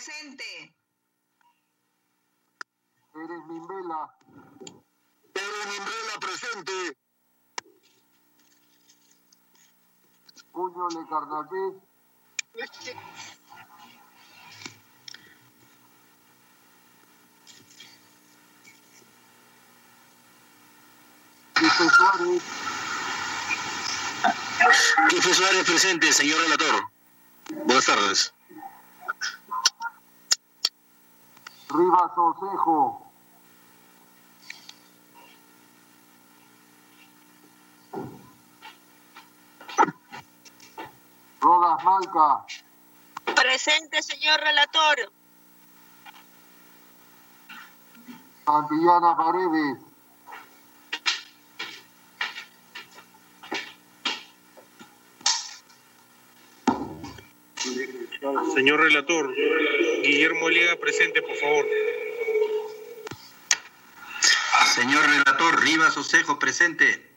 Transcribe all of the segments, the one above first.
presente. Eres Mimbela. Eres Mimbela, presente. Puño Le Carnaté. Quispe Suárez. Quispe Suárez, presente, señor relator. Buenas tardes. Rivas Osejo. Rodas Malca. Presente, señor relator. Santillana Paredes. Señor relator, Guillermo Liga presente, por favor. Señor relator, Rivas Osejo presente.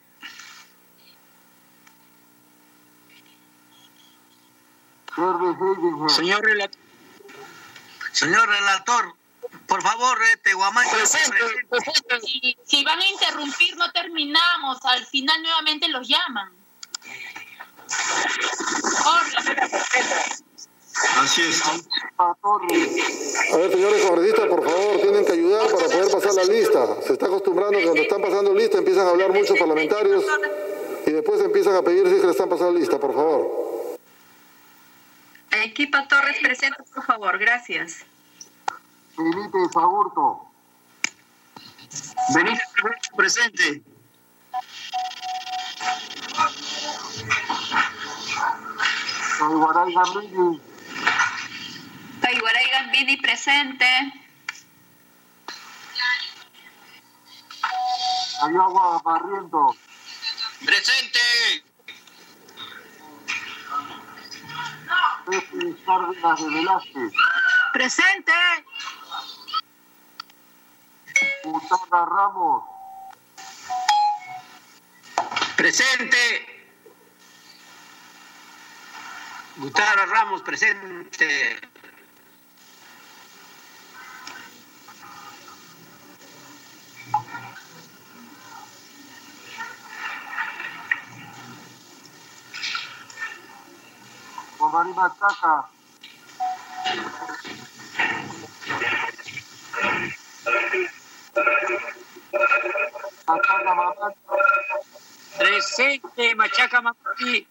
Señor relator. Señor relator, por favor, este Guamán. Presente, Si, si van a interrumpir, no terminamos. Al final nuevamente los llaman. Así es. A ver, señores congresistas, por favor, tienen que ayudar para poder pasar la lista. Se está acostumbrando que cuando están pasando lista empiezan a hablar muchos parlamentarios y después empiezan a pedir si es que le están pasando lista, por favor. Equipo Torres presente, por favor. Gracias. Felipe Saburto. Benítez presente. Taiwaray Gambini. Taiwaray Gambini presente. Ayagua Barriento. Presente. Pepe Cárdenas de Velázquez. Presente. Gustavo Ramos. Presente. Gustavo Ramos, presente. Omar Machaca. Machaca Mamá. Presente, Machaca Mamati.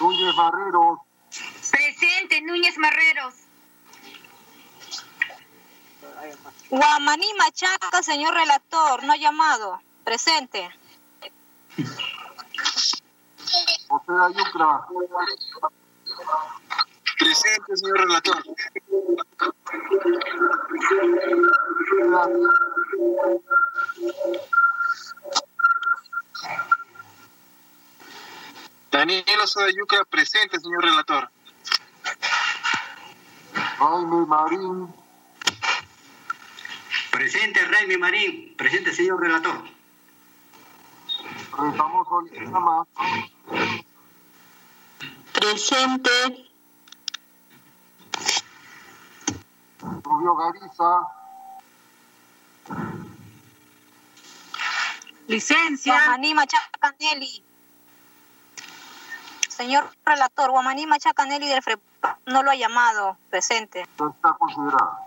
Núñez Barreros. Presente, Núñez Marreros. Guamaní Machaca, señor relator, no ha llamado. Presente. José Ayucra. Presente, señor relator. Daniel Osoda Yucra, presente, señor relator. Jaime Marín. Presente, Raimi Marín. Presente, señor relator. Lizama. Presente. Rubio Gariza. Licencia. Guamaní Machaca Nelly. Señor relator, Guamaní Machaca Nelly del FREPA no lo ha llamado. Presente. Está considerado.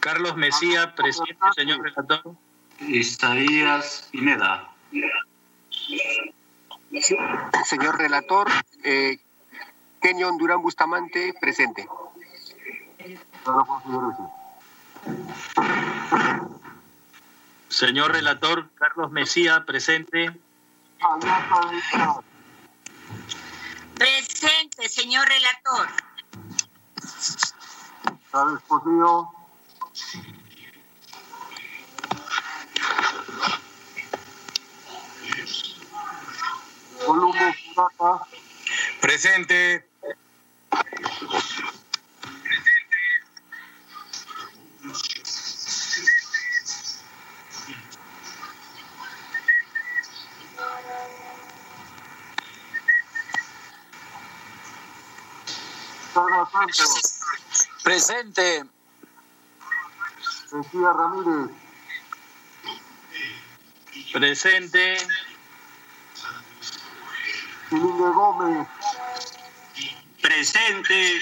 Carlos Mesía, presente, señor relator. Isaías Pineda. Señor relator, eh, Kenyon Durán Bustamante, presente. Señor relator, Carlos Mesía, presente. Presente, señor relator. Chávez. Columbo Presente. Presente. Ramírez. Presente. Silinge Gómez, Presente.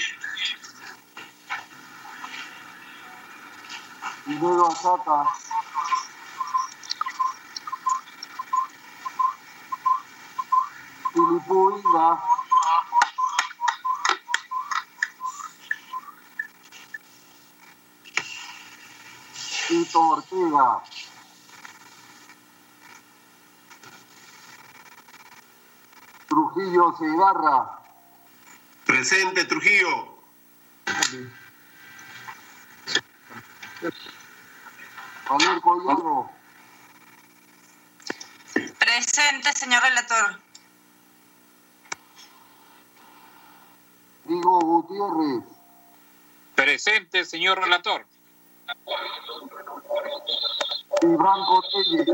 Pinedo Azaca, Filipú Inga, Tito Ortega, Trujillo Segarra, Presente, Trujillo. Collado, Presente, señor relator. Diego Gutiérrez, Presente, señor relator. y Branco Telles.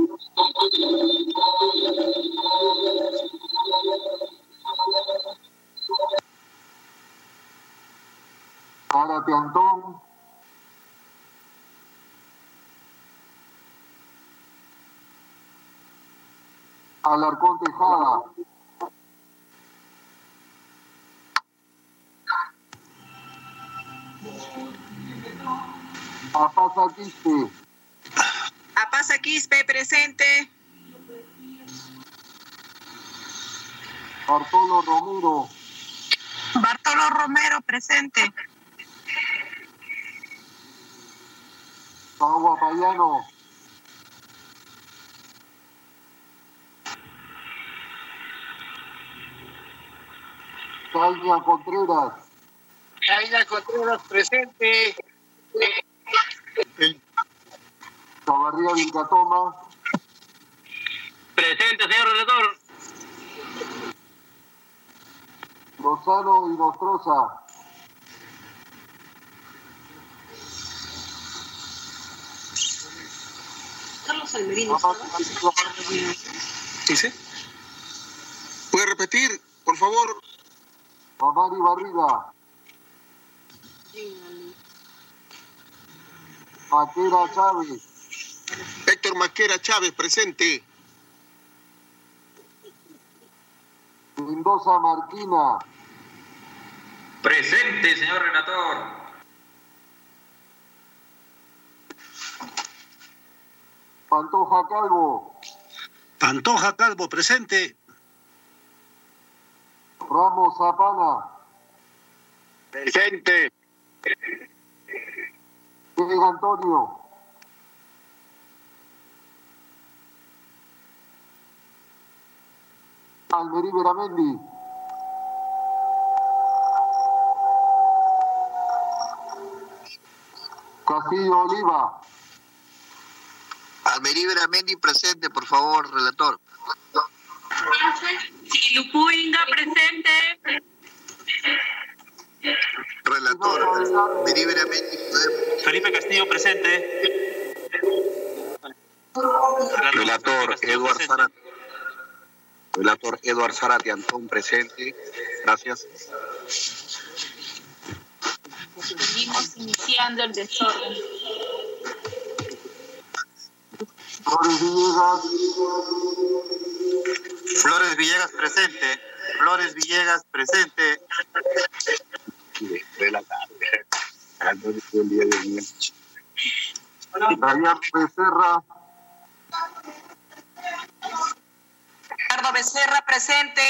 Zárate Antón, Alarcón Tejada, Apaza Quispe, Apasa Quispe, presente. Bartolo Romero, Bartolo Romero, presente. Agua Payano, Caña Contreras, Caída Contreras, presente. Chavarría Vilcatoma, Presente, señor relator. Lozano y Nostroza, Carlos Almerino. ¿Dice? ¿Puede repetir, por favor? Mamari Barriga, Maquera Chávez, Héctor Masquera Chávez, presente. Mendoza Marquina, Presente, señor relator. Pantoja Calvo, Pantoja Calvo, presente. Ramos Zapana, Presente. Diego Antonio, Almerí Veramendi, Castillo Oliva, Almerí Veramendi presente, por favor, relator. Lupuinga, presente. Relator, Almerí Veramendi, Felipe Castillo, presente. Relator, Eduard Zárate. Relator, Eduard Zárate Antón, presente. Gracias. Seguimos iniciando el desorden. Flores Villegas, Flores Villegas, presente. Flores Villegas, presente. Relator. Dariano Becerra, Galiardo Becerra, presente.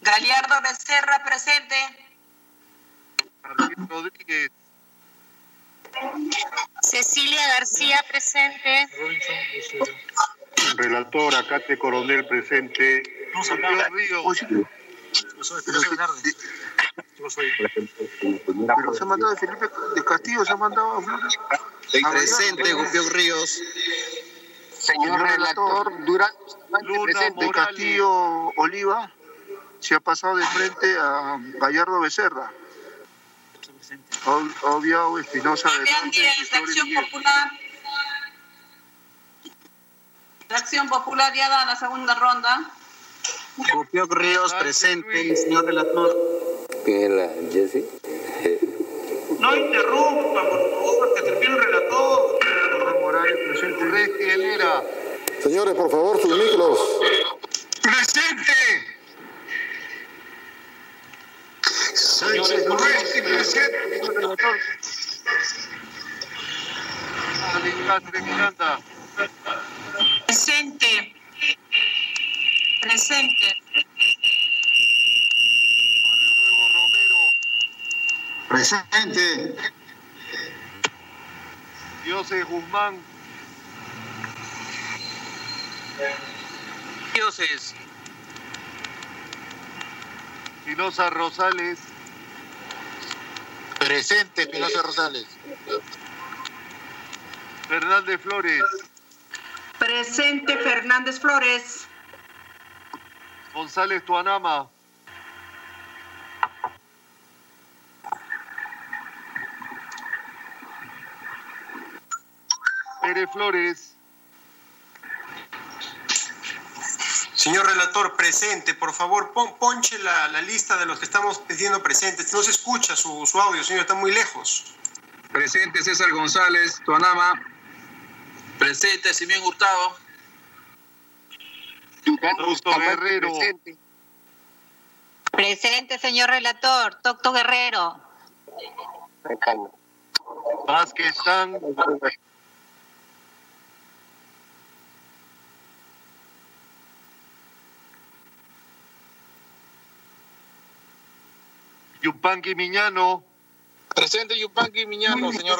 Galiardo Becerra, presente. Rodríguez, Cecilia García, presente. Relator Acate Coronel presente. Pero se ha mandado de Felipe de Castillo, se ha mandado a Flores. Presente, Gupión Ríos. Señor relator, Durán, Luna presente. de Castillo Oliva se ha pasado de frente a Gallardo Becerra. Ha obviado Espinosa de Acción Popular. De Acción Popular ya da la segunda ronda. Gupión Ríos, presente. Señor relator. ¿Quién es la Jessie? No interrumpa, por favor, que termine el relator. Presente. Urresti Helera. Señores, por favor, sus micros. Presente. Señores, Urresti presente. Alejandro Miranda. Presente. Presente. Presente. Dioses Guzmán. Dioses. Espinosa Rosales. Presente, Espinosa Rosales. Fernández Flores. Presente Fernández Flores. González Tuanama. Pérez Flores. Señor relator, presente, por favor, pon- ponche la, la lista de los que estamos pidiendo presentes. No se escucha su, su audio, señor, está muy lejos. Presente César González, Tuanama. Presente Simón Hurtado. Augusto Guerrero. Presente, señor relator. Tocto Guerrero. Vázquez San. Yupanqui Miñano. Presente Yupanqui Miñano, señor.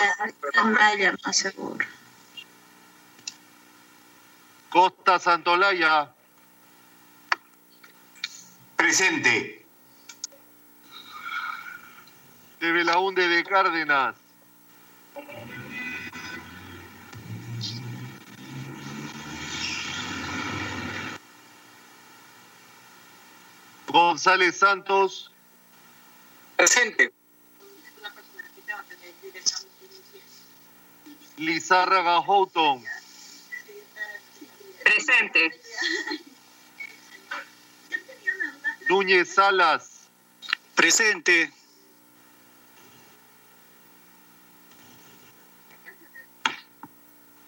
Costa Santolaya. Presente. De Belaunde de Cárdenas. González Santos. Presente. Lizárraga Houghton. Presente. Núñez Salas. Presente.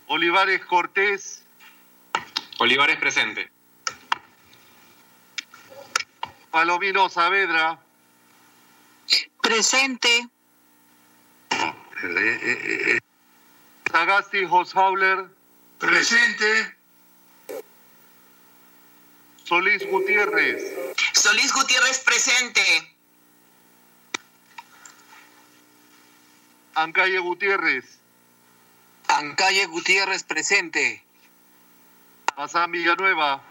Olivares Cortés. Olivares presente. Palomino Saavedra. Presente. Sagasti Hosfauler. Presente. Solís Gutiérrez. Solís Gutiérrez presente. Ancalle Gutiérrez. Ancalle Gutiérrez presente. Bazán Villanueva.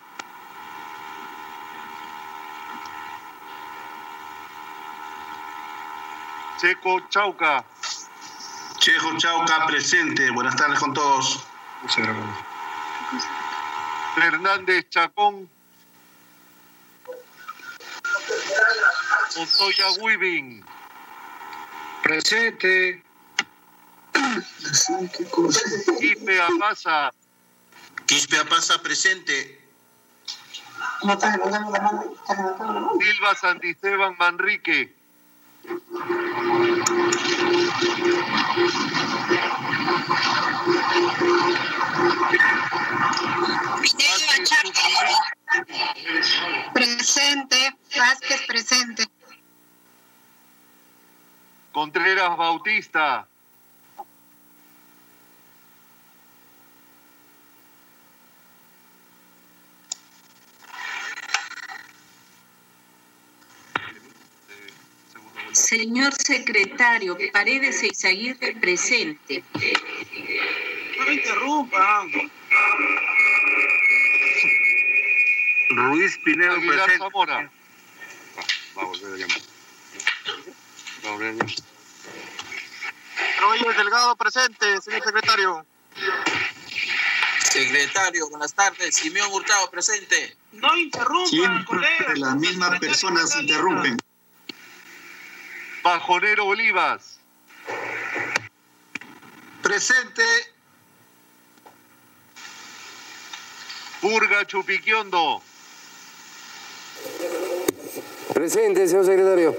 Checo Chauca. Chejo Chauca, presente. Buenas tardes con todos. Fernández Chacón. Montoya Weaving. Presente. Ipe Apasa. Quispe Apasa, presente. Silva Santisteban Manrique. Presente. Vázquez presente. Contreras Bautista. Señor secretario, Paredes Eizaguirre presente. No me interrumpa. Ruiz Pinedo Aguilar presente. Zamora. Va a volver a llamar. Va a volver a llamar. Roger Delgado presente, señor secretario. Secretario, buenas tardes. Simeón Hurtado presente. No interrumpa, colega. las mismas personas interrumpen. Pajonero Olivas. Presente. Purga Chupiquiondo. Presente, señor secretario.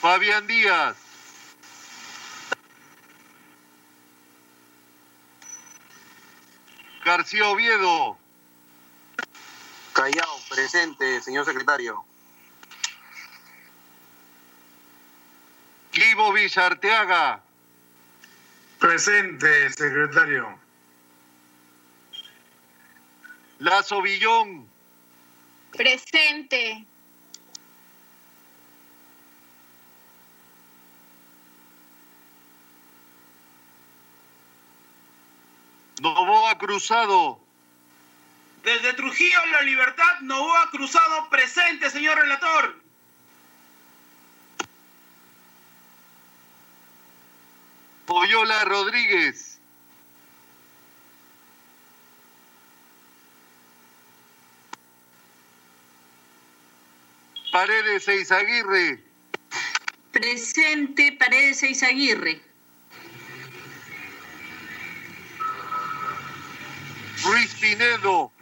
Fabián Díaz. García Oviedo. Callao, presente, señor secretario. Ivo Villarteaga. Presente, secretario. Lazo Villón. Presente. Novoa Cruzado. Desde Trujillo, La Libertad, Novoa Cruzado, presente, señor relator. Oyola Rodríguez. Paredes Eizaguirre. Presente Paredes Eizaguirre. Ruiz Pinedo.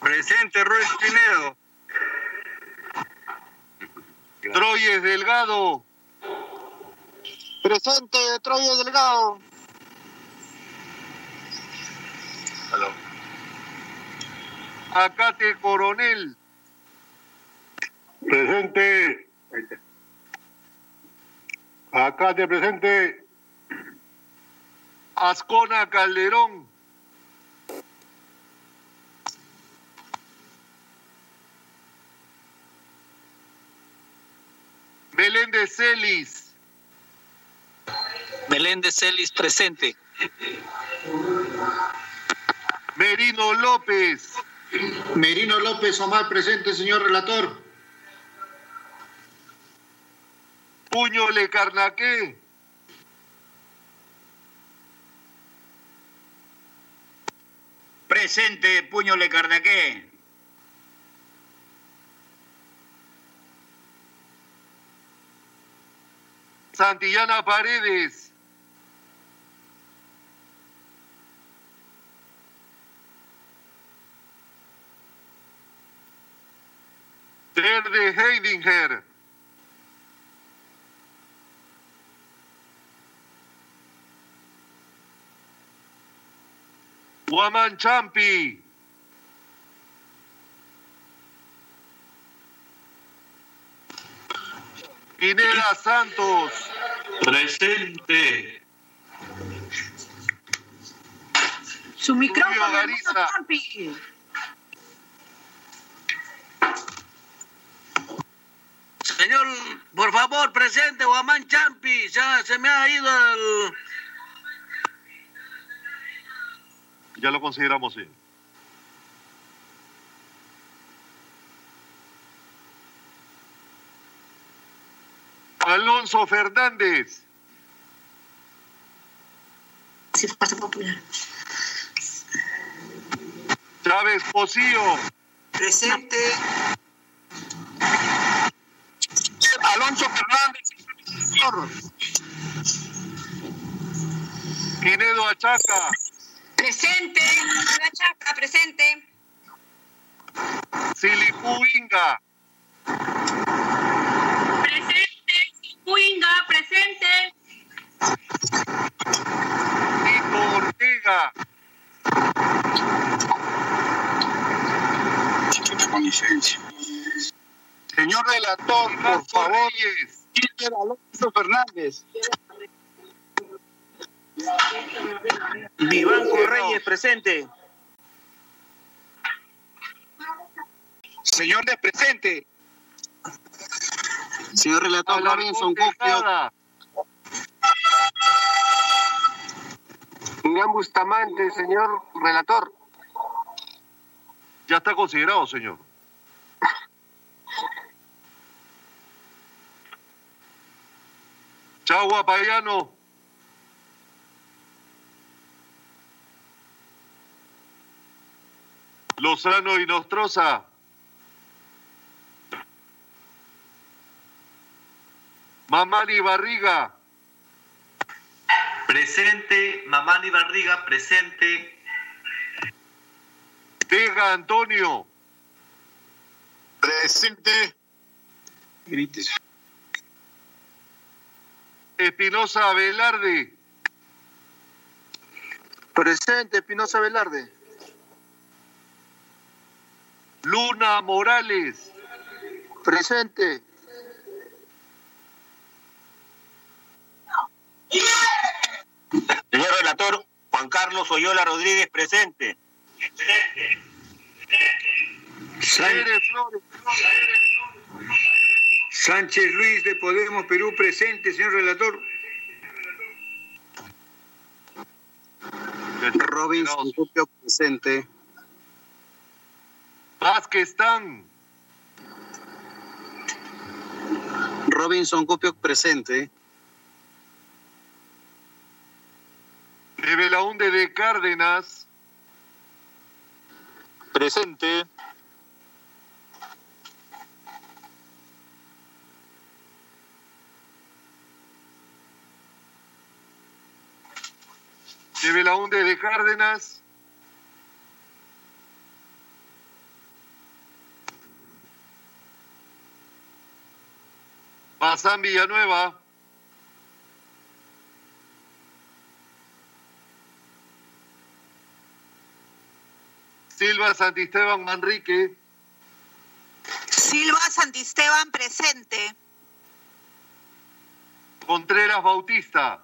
Presente, Ruiz Pinedo. Troyes Delgado. Presente, Troyes Delgado. Aló. Acate Coronel. Presente. Acate presente. Ascona Calderón. Meléndez Celis. Meléndez Celis presente. Merino López. Merino López Omar, presente, señor relator. Puño Le Carnaqué. Presente, Puño Le Carnaqué. Santillana Paredes. Verde Heidinger. Guaman Champi. Pineda Santos. Presente. Su micrófono, Gariza. hermano Champi. Señor, por favor, presente, Guamán Champi. Ya se me ha ido el... Ya lo consideramos, sí. Alonso Fernández. Sí, pasa popular. Chávez Pocillo. Presente. Alonso Fernández. Pinedo Achaca. Presente, la chaca, presente. Silipú Inga. Presente. Huinga, presente. Tito Ortega. Señor relator, por favor, Alonso Fernández. Vivanco Reyes, presente. Señor de presente. Señor relator, Robinson Cupio. Julián Bustamante, señor relator. Ya está considerado, señor. Chagua Payano. Lozano y Nostroza. Mamani Barriga. Presente. Mamani Barriga, presente. Vega Antonio. Presente. Grites. Espinosa Velarde. Presente, Espinosa Velarde. Luna Morales. Presente. Señor relator, Juan Carlos Oyola Rodríguez, presente. Sánchez Luis de Podemos Perú, presente, señor relator. Robinson presente. Tan. Robinson Cupio, presente. De Belaunde de Cárdenas. Presente. De Belaunde de Cárdenas. Bazán Villanueva. Silva Santisteban Manrique. Silva Santisteban presente. Contreras Bautista.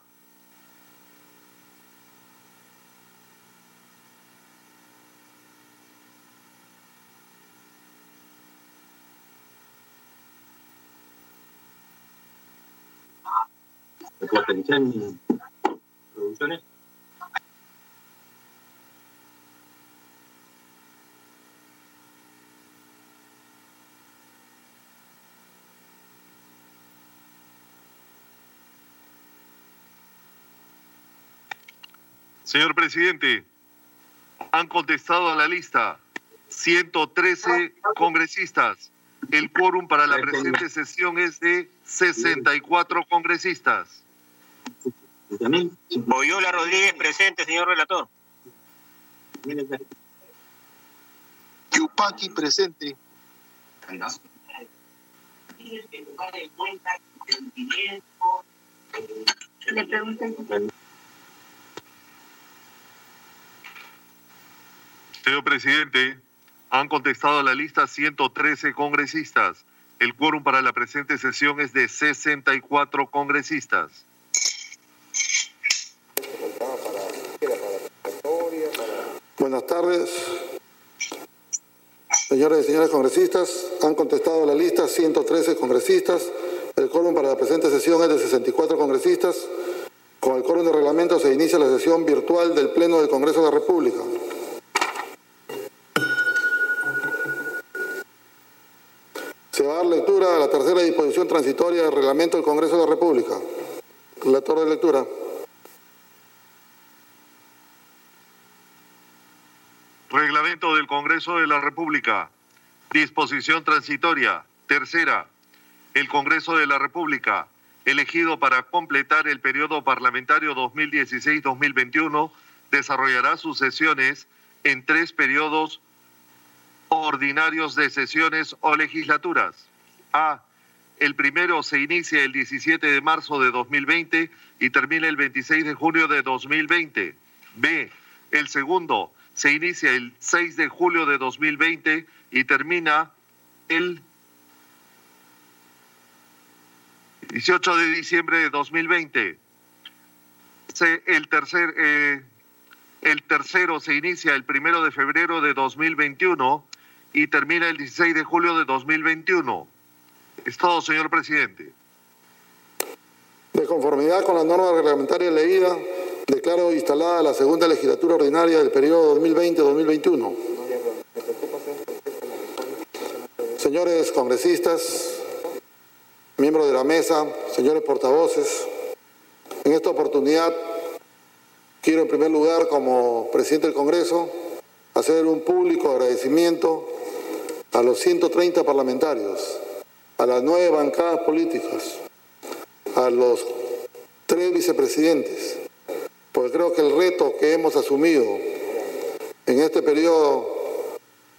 Atención, producciones. Señor presidente, han contestado a la lista 113 congresistas. El quórum para la presente sesión es de 64 congresistas. Oyola Rodríguez, presente, señor relator. Yupaki, presente. Le pregunté. Señor presidente, han contestado a la lista 113 congresistas. El quórum para la presente sesión es de 64 congresistas. Buenas tardes. Señores y señores congresistas, han contestado la lista 113 congresistas. El quórum para la presente sesión es de 64 congresistas. Con el quórum de reglamento se inicia la sesión virtual del Pleno del Congreso de la República. Se va a dar lectura a la tercera disposición transitoria del reglamento del Congreso de la República. Relator de lectura. Del Congreso de la República. Disposición transitoria. Tercera. El Congreso de la República, elegido para completar el periodo parlamentario 2016-2021, desarrollará sus sesiones en tres periodos ordinarios de sesiones o legislaturas. A. El primero se inicia el 17 de marzo de 2020 y termina el 26 de junio de 2020. B. El segundo se inicia el 6 de julio de 2020 y termina el 18 de diciembre de 2020. Se- el, tercer, eh, el tercero se inicia el primero de febrero de 2021 y termina el 16 de julio de 2021. Es todo, señor presidente. De conformidad con la norma reglamentaria leída, declaro instalada la segunda legislatura ordinaria del periodo 2020-2021. Señores congresistas, miembros de la mesa, señores portavoces, en esta oportunidad quiero en primer lugar, como presidente del Congreso, hacer un público agradecimiento a los 130 parlamentarios, a las nueve bancadas políticas, a los tres vicepresidentes, porque creo que el reto que hemos asumido en este periodo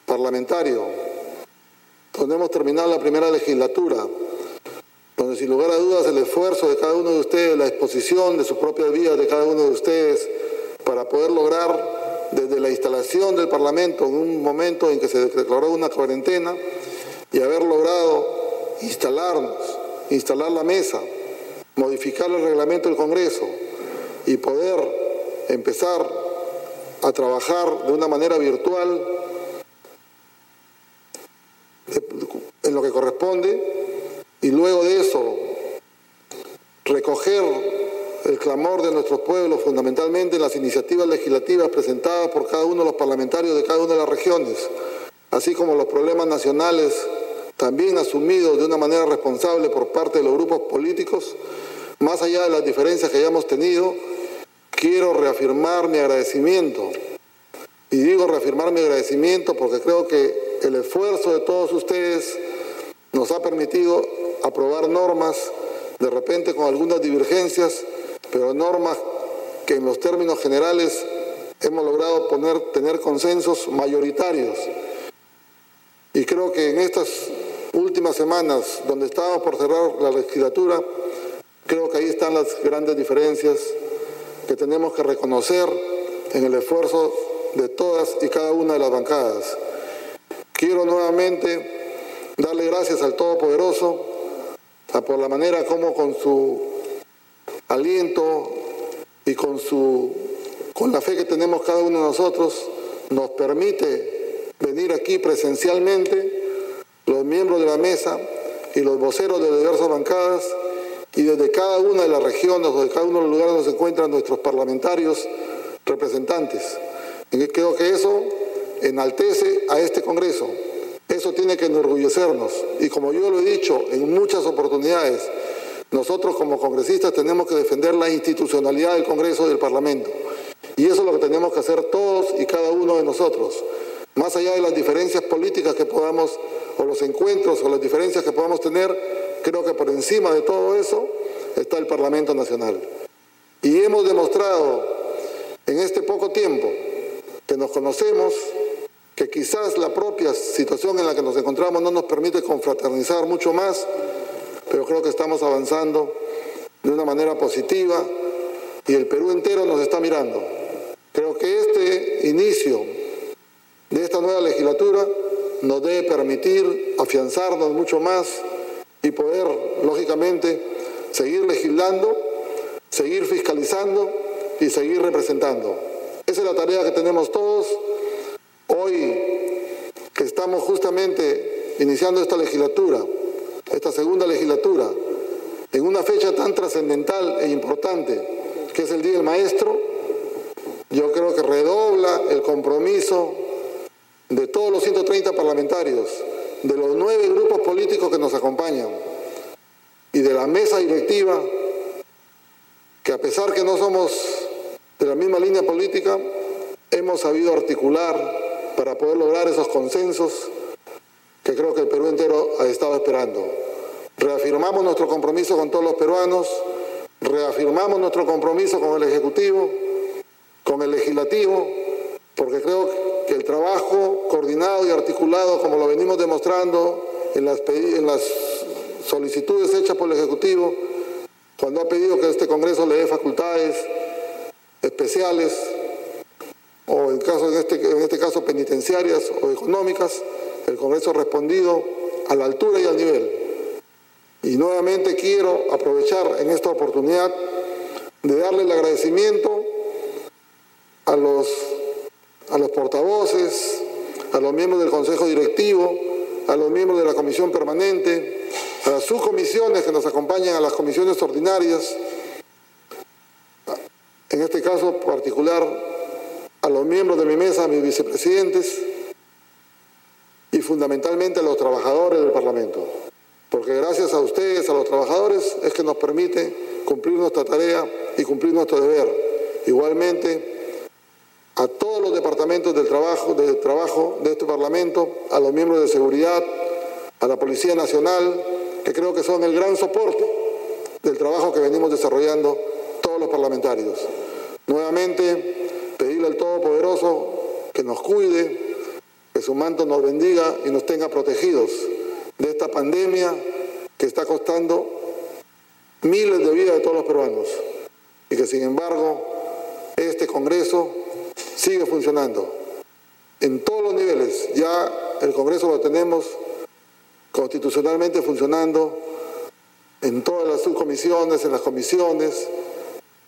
parlamentario, donde hemos terminado la primera legislatura, donde sin lugar a dudas el esfuerzo de cada uno de ustedes, la exposición de sus propias vidas de cada uno de ustedes para poder lograr desde la instalación del Parlamento en un momento en que se declaró una cuarentena y haber logrado instalarnos, instalar la mesa, modificar el reglamento del Congreso y poder empezar a trabajar de una manera virtual en lo que corresponde y luego de eso recoger el clamor de nuestros pueblos, fundamentalmente en las iniciativas legislativas presentadas por cada uno de los parlamentarios de cada una de las regiones, así como los problemas nacionales también asumidos de una manera responsable por parte de los grupos políticos, más allá de las diferencias que hayamos tenido, quiero reafirmar mi agradecimiento. Y digo reafirmar mi agradecimiento porque creo que el esfuerzo de todos ustedes nos ha permitido aprobar normas, de repente con algunas divergencias, pero normas que en los términos generales hemos logrado poner, tener consensos mayoritarios. Y creo que en estas últimas semanas, donde estábamos por cerrar la legislatura, creo que ahí están las grandes diferencias que tenemos que reconocer en el esfuerzo de todas y cada una de las bancadas. Quiero nuevamente darle gracias al Todopoderoso por la manera como con su aliento y con, su, con la fe que tenemos cada uno de nosotros nos permite venir aquí presencialmente los miembros de la mesa y los voceros de diversas bancadas y desde cada una de las regiones o de cada uno de los lugares donde se encuentran nuestros parlamentarios representantes. Y creo que eso enaltece a este Congreso. Eso tiene que enorgullecernos. Y como yo lo he dicho en muchas oportunidades, nosotros como congresistas tenemos que defender la institucionalidad del Congreso y del Parlamento. Y eso es lo que tenemos que hacer todos y cada uno de nosotros. Más allá de las diferencias políticas que podamos, o los encuentros o las diferencias que podamos tener, creo que por encima de todo eso está el Parlamento Nacional. Y hemos demostrado en este poco tiempo que nos conocemos, que quizás la propia situación en la que nos encontramos no nos permite confraternizar mucho más, pero creo que estamos avanzando de una manera positiva y el Perú entero nos está mirando. Creo que este inicio de esta nueva legislatura nos debe permitir afianzarnos mucho más y poder, lógicamente, seguir legislando, seguir fiscalizando y seguir representando. Esa es la tarea que tenemos todos. Hoy que estamos justamente iniciando esta legislatura, esta segunda legislatura, en una fecha tan trascendental e importante que es el Día del Maestro, yo creo que redobla el compromiso de todos los 130 parlamentarios, de los nueve grupos políticos que nos acompañan y de la mesa directiva, que a pesar que no somos de la misma línea política, hemos sabido articular para poder lograr esos consensos que creo que el Perú entero ha estado esperando. Reafirmamos nuestro compromiso con todos los peruanos, reafirmamos nuestro compromiso con el Ejecutivo, con el Legislativo, porque creo que el trabajo coordinado y articulado, como lo venimos demostrando en las, en las solicitudes hechas por el Ejecutivo, cuando ha pedido que este Congreso le dé facultades especiales, o en, caso, en, este, en este caso penitenciarias o económicas, el Congreso ha respondido a la altura y al nivel. Y nuevamente quiero aprovechar en esta oportunidad de darle el agradecimiento a los, a los portavoces, a los miembros del Consejo Directivo, a los miembros de la Comisión Permanente, a las subcomisiones que nos acompañan a las comisiones ordinarias, en este caso particular a los miembros de mi mesa, a mis vicepresidentes y fundamentalmente a los trabajadores del Parlamento. Porque gracias a ustedes, a los trabajadores, es que nos permite cumplir nuestra tarea y cumplir nuestro deber. Igualmente, a todos los departamentos del trabajo, del trabajo de este Parlamento, a los miembros de seguridad, a la Policía Nacional, que creo que son el gran soporte del trabajo que venimos desarrollando todos los parlamentarios. Nuevamente, pedirle al Todopoderoso que nos cuide, que su manto nos bendiga y nos tenga protegidos de esta pandemia que está costando miles de vidas de todos los peruanos y que sin embargo este Congreso sigue funcionando en todos los niveles. Ya el Congreso lo tenemos constitucionalmente funcionando en todas las subcomisiones, en las comisiones,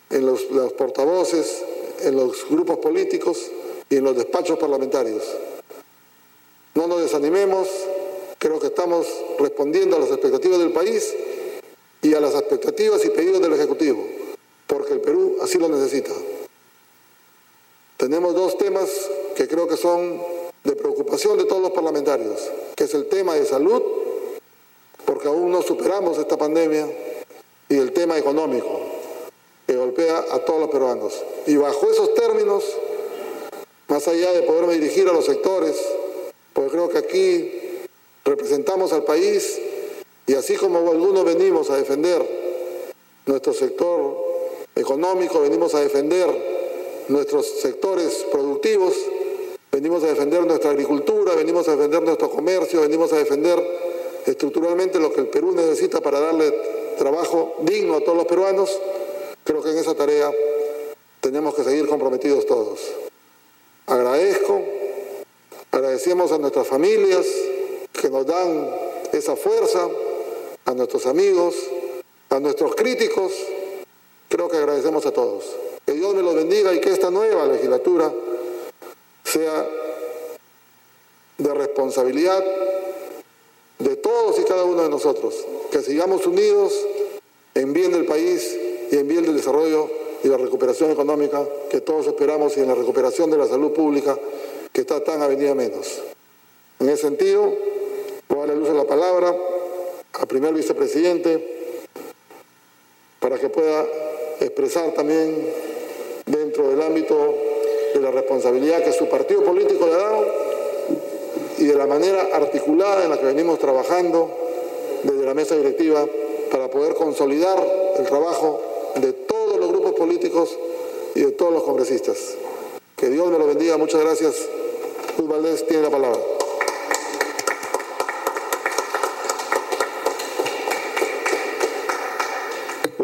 en los, los portavoces, en los grupos políticos y en los despachos parlamentarios. No nos desanimemos, creo que estamos respondiendo a las expectativas del país y a las expectativas y pedidos del Ejecutivo, porque el Perú así lo necesita. Tenemos dos temas que creo que son de preocupación de todos los parlamentarios, que es el tema de salud, porque aún no superamos esta pandemia, y el tema económico, que golpea a todos los peruanos. Y bajo esos términos, más allá de poderme dirigir a los sectores, porque creo que aquí representamos al país y así como algunos venimos a defender nuestro sector económico, venimos a defender nuestros sectores productivos, venimos a defender nuestra agricultura, venimos a defender nuestro comercio, venimos a defender estructuralmente lo que el Perú necesita para darle trabajo digno a todos los peruanos, creo que en esa tarea tenemos que seguir comprometidos todos. Agradezco, agradecemos a nuestras familias que nos dan esa fuerza, a nuestros amigos, a nuestros críticos, creo que agradecemos a todos. Que Dios me los bendiga y que esta nueva legislatura sea de responsabilidad de todos y cada uno de nosotros, que sigamos unidos en bien del país y en bien del desarrollo y la recuperación económica que todos esperamos y en la recuperación de la salud pública que está tan avenida menos. En ese sentido, voy a darle luz a la palabra al primer vicepresidente para que pueda expresar también del ámbito de la responsabilidad que su partido político le ha dado y de la manera articulada en la que venimos trabajando desde la mesa directiva para poder consolidar el trabajo de todos los grupos políticos y de todos los congresistas. Que Dios me lo bendiga. Muchas gracias. Luz Valdés tiene la palabra.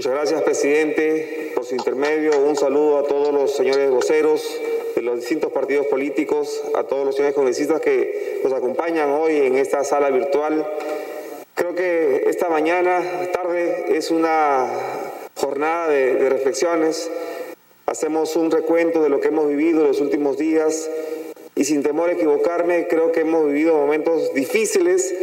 Muchas gracias, presidente. Por su intermedio, un saludo a todos los señores voceros de los distintos partidos políticos, a todos los señores congresistas que nos acompañan hoy en esta sala virtual. Creo que esta mañana, tarde, es una jornada de, reflexiones. Hacemos un recuento de lo que hemos vivido los últimos días y sin temor a equivocarme, creo que hemos vivido momentos difíciles,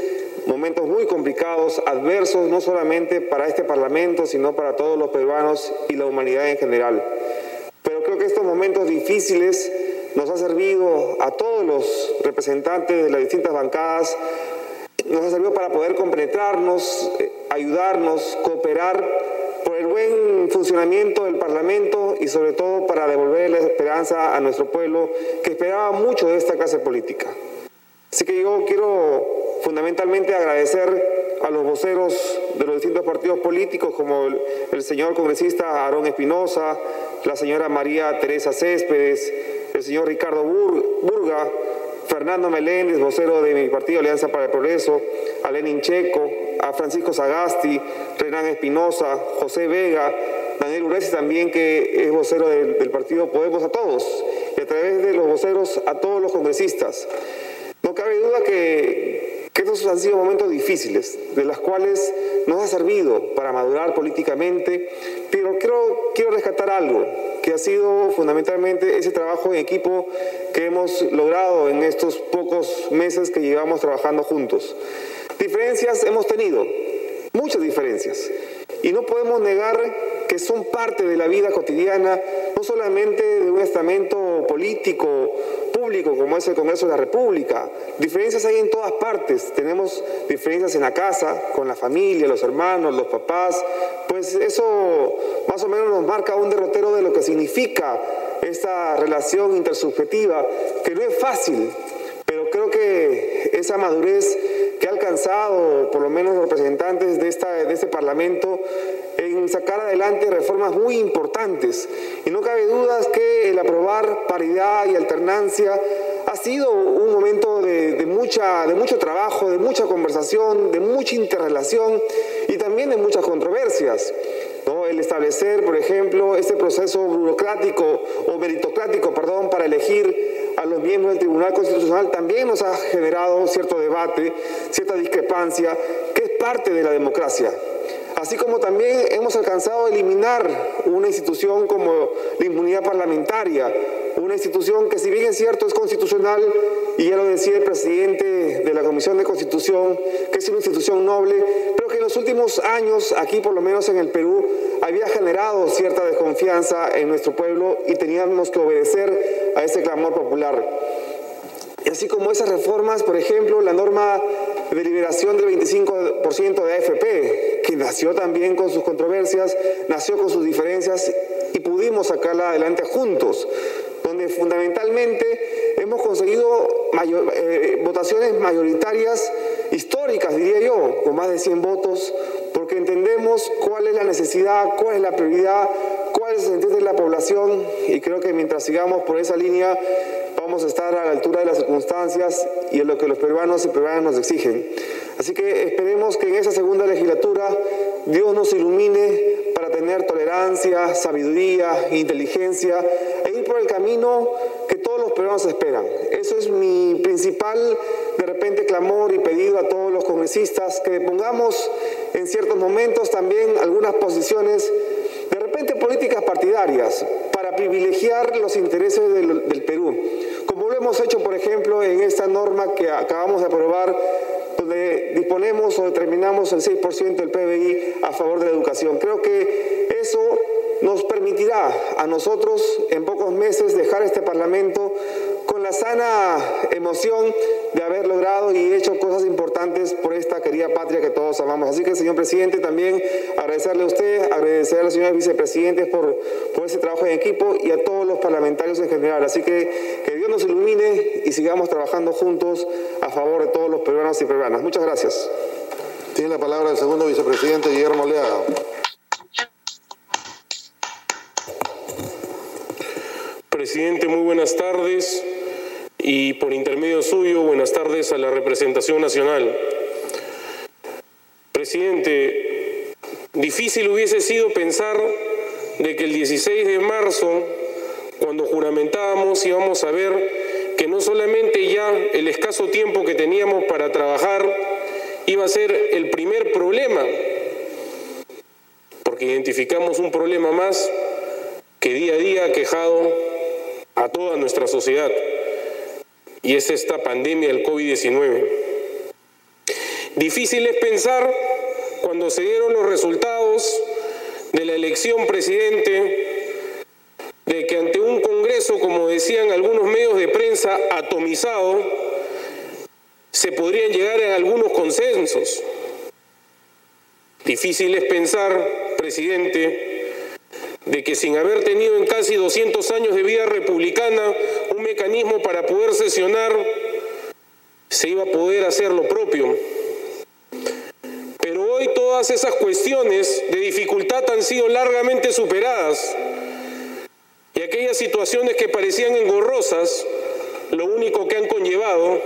momentos muy complicados, adversos, no solamente para este Parlamento, sino para todos los peruanos y la humanidad en general. Pero creo que estos momentos difíciles nos ha servido a todos los representantes de las distintas bancadas, nos ha servido para poder compenetrarnos, eh, ayudarnos, cooperar por el buen funcionamiento del Parlamento y sobre todo para devolver la esperanza a nuestro pueblo que esperaba mucho de esta clase política. Así que yo quiero fundamentalmente agradecer a los voceros de los distintos partidos políticos, como el, señor congresista Aarón Espinosa, la señora María Teresa Céspedes, el señor Ricardo Bur, Burga, Fernando Meléndez, vocero de mi partido Alianza para el Progreso, a Lenin Checo, a Francisco Sagasti, Renan Espinosa, José Vega, Daniel Uresi también, que es vocero del partido Podemos, a todos, y a través de los voceros a todos los congresistas. No cabe duda que, que estos han sido momentos difíciles, de los cuales nos ha servido para madurar políticamente, pero quiero, quiero rescatar algo, que ha sido fundamentalmente ese trabajo en equipo que hemos logrado en estos pocos meses que llevamos trabajando juntos. Diferencias hemos tenido, muchas diferencias, y no podemos negar que son parte de la vida cotidiana, no solamente de un estamento político, público, como es el Congreso de la República. Diferencias hay en todas partes. Tenemos diferencias en la casa, con la familia, los hermanos, los papás. Pues eso más o menos nos marca un derrotero de lo que significa esta relación intersubjetiva, que no es fácil, pero creo que esa madurez alcanzado, por lo menos representantes de, esta, de este Parlamento, en en sacar adelante reformas muy importantes. Y no cabe dudas que el aprobar paridad y alternancia ha sido un momento de, de, mucha, de mucho trabajo, de mucha conversación, de mucha interrelación y también de muchas controversias. ¿no? El establecer, por ejemplo, este proceso burocrático o meritocrático, perdón, para elegir a los miembros del Tribunal Constitucional también nos ha generado cierto debate, cierta discrepancia, que es parte de la democracia. Así como también hemos alcanzado a eliminar una institución como la inmunidad parlamentaria, una institución que si bien es cierto es constitucional, y ya lo decía el presidente de la Comisión de Constitución, que es una institución noble, pero que en los últimos años, aquí por lo menos en el Perú, había generado cierta desconfianza en nuestro pueblo y teníamos que obedecer a ese clamor popular. Y así como esas reformas, por ejemplo, la norma de liberación del 25% de AFP, que nació también con sus controversias, nació con sus diferencias y pudimos sacarla adelante juntos, donde fundamentalmente hemos conseguido eh, votaciones mayoritarias históricas, diría yo, con más de 100 votos, porque entendemos cuál es la necesidad, cuál es la prioridad, cuál es el sentir de la población y creo que mientras sigamos por esa línea vamos a estar a la altura de las circunstancias y de lo que los peruanos y peruanas nos exigen. Así que esperemos que en esa segunda legislatura Dios nos ilumine para tener tolerancia, sabiduría, inteligencia e ir por el camino que todos los peruanos esperan. Eso es mi principal, de repente, clamor y pedido a todos los congresistas, que pongamos en ciertos momentos también algunas posiciones, de repente políticas partidarias, privilegiar los intereses del, del Perú como lo hemos hecho, por ejemplo, en esta norma que acabamos de aprobar, donde disponemos o determinamos el 6% del PBI a favor de la educación. Creo que eso nos permitirá a nosotros en pocos meses dejar este Parlamento con la sana emoción de haber logrado y hecho cosas importantes por esta querida patria que todos amamos. Así que, señor presidente, también agradecerle a usted, agradecer a los señores vicepresidentes por, por ese trabajo en equipo y a todos los parlamentarios en general. Así que que Dios nos ilumine y sigamos trabajando juntos a favor de todos los peruanos y peruanas. Muchas gracias. Tiene la palabra el segundo vicepresidente Guillermo Leaga. Presidente, muy buenas tardes y por intermedio suyo, buenas tardes a la representación nacional. Presidente, difícil hubiese sido pensar de que el 16 de marzo, cuando juramentábamos, íbamos a ver que no solamente ya el escaso tiempo que teníamos para trabajar iba a ser el primer problema, porque identificamos un problema más que día a día ha quejado toda nuestra sociedad y es esta pandemia del COVID-19. Difícil es pensar cuando se dieron los resultados de la elección presidente de que ante un Congreso, como decían algunos medios de prensa, atomizado, se podrían llegar a algunos consensos. Difícil es pensar, presidente, de que sin haber tenido en casi 200 años de vida republicana un mecanismo para poder sesionar, se iba a poder hacer lo propio. Pero hoy todas esas cuestiones de dificultad han sido largamente superadas y aquellas situaciones que parecían engorrosas, lo único que han conllevado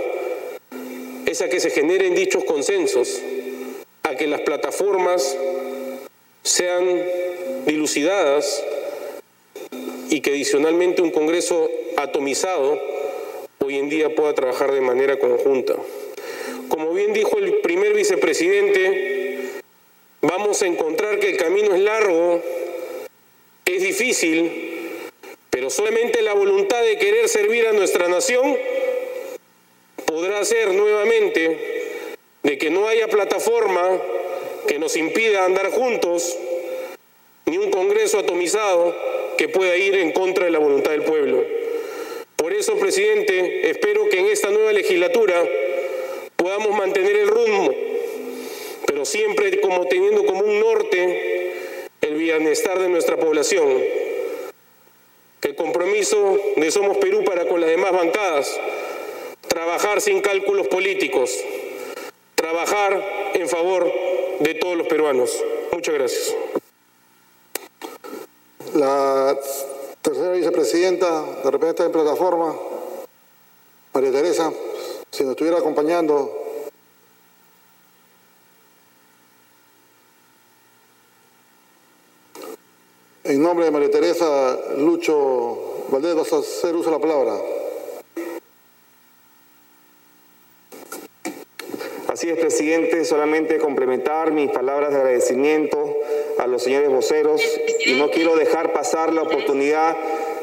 es a que se generen dichos consensos, a que las plataformas sean dilucidadas y que adicionalmente un Congreso atomizado hoy en día pueda trabajar de manera conjunta. Como bien dijo el primer vicepresidente, vamos a encontrar que el camino es largo, es difícil, pero solamente la voluntad de querer servir a nuestra nación podrá hacer nuevamente de que no haya plataforma que nos impida andar juntos ni un Congreso atomizado que pueda ir en contra de la voluntad del pueblo. Por eso, presidente, espero que en esta nueva legislatura podamos mantener el rumbo, pero siempre como teniendo como un norte el bienestar de nuestra población. El compromiso de Somos Perú para con las demás bancadas, trabajar sin cálculos políticos, trabajar en favor de todos los peruanos. Muchas gracias. La tercera vicepresidenta, de repente en plataforma, María Teresa, si nos estuviera acompañando. En nombre de María Teresa, Lucho Valdés, vas a hacer uso de la palabra. Así es, presidente, solamente complementar mis palabras de agradecimiento a los señores voceros y no quiero dejar pasar la oportunidad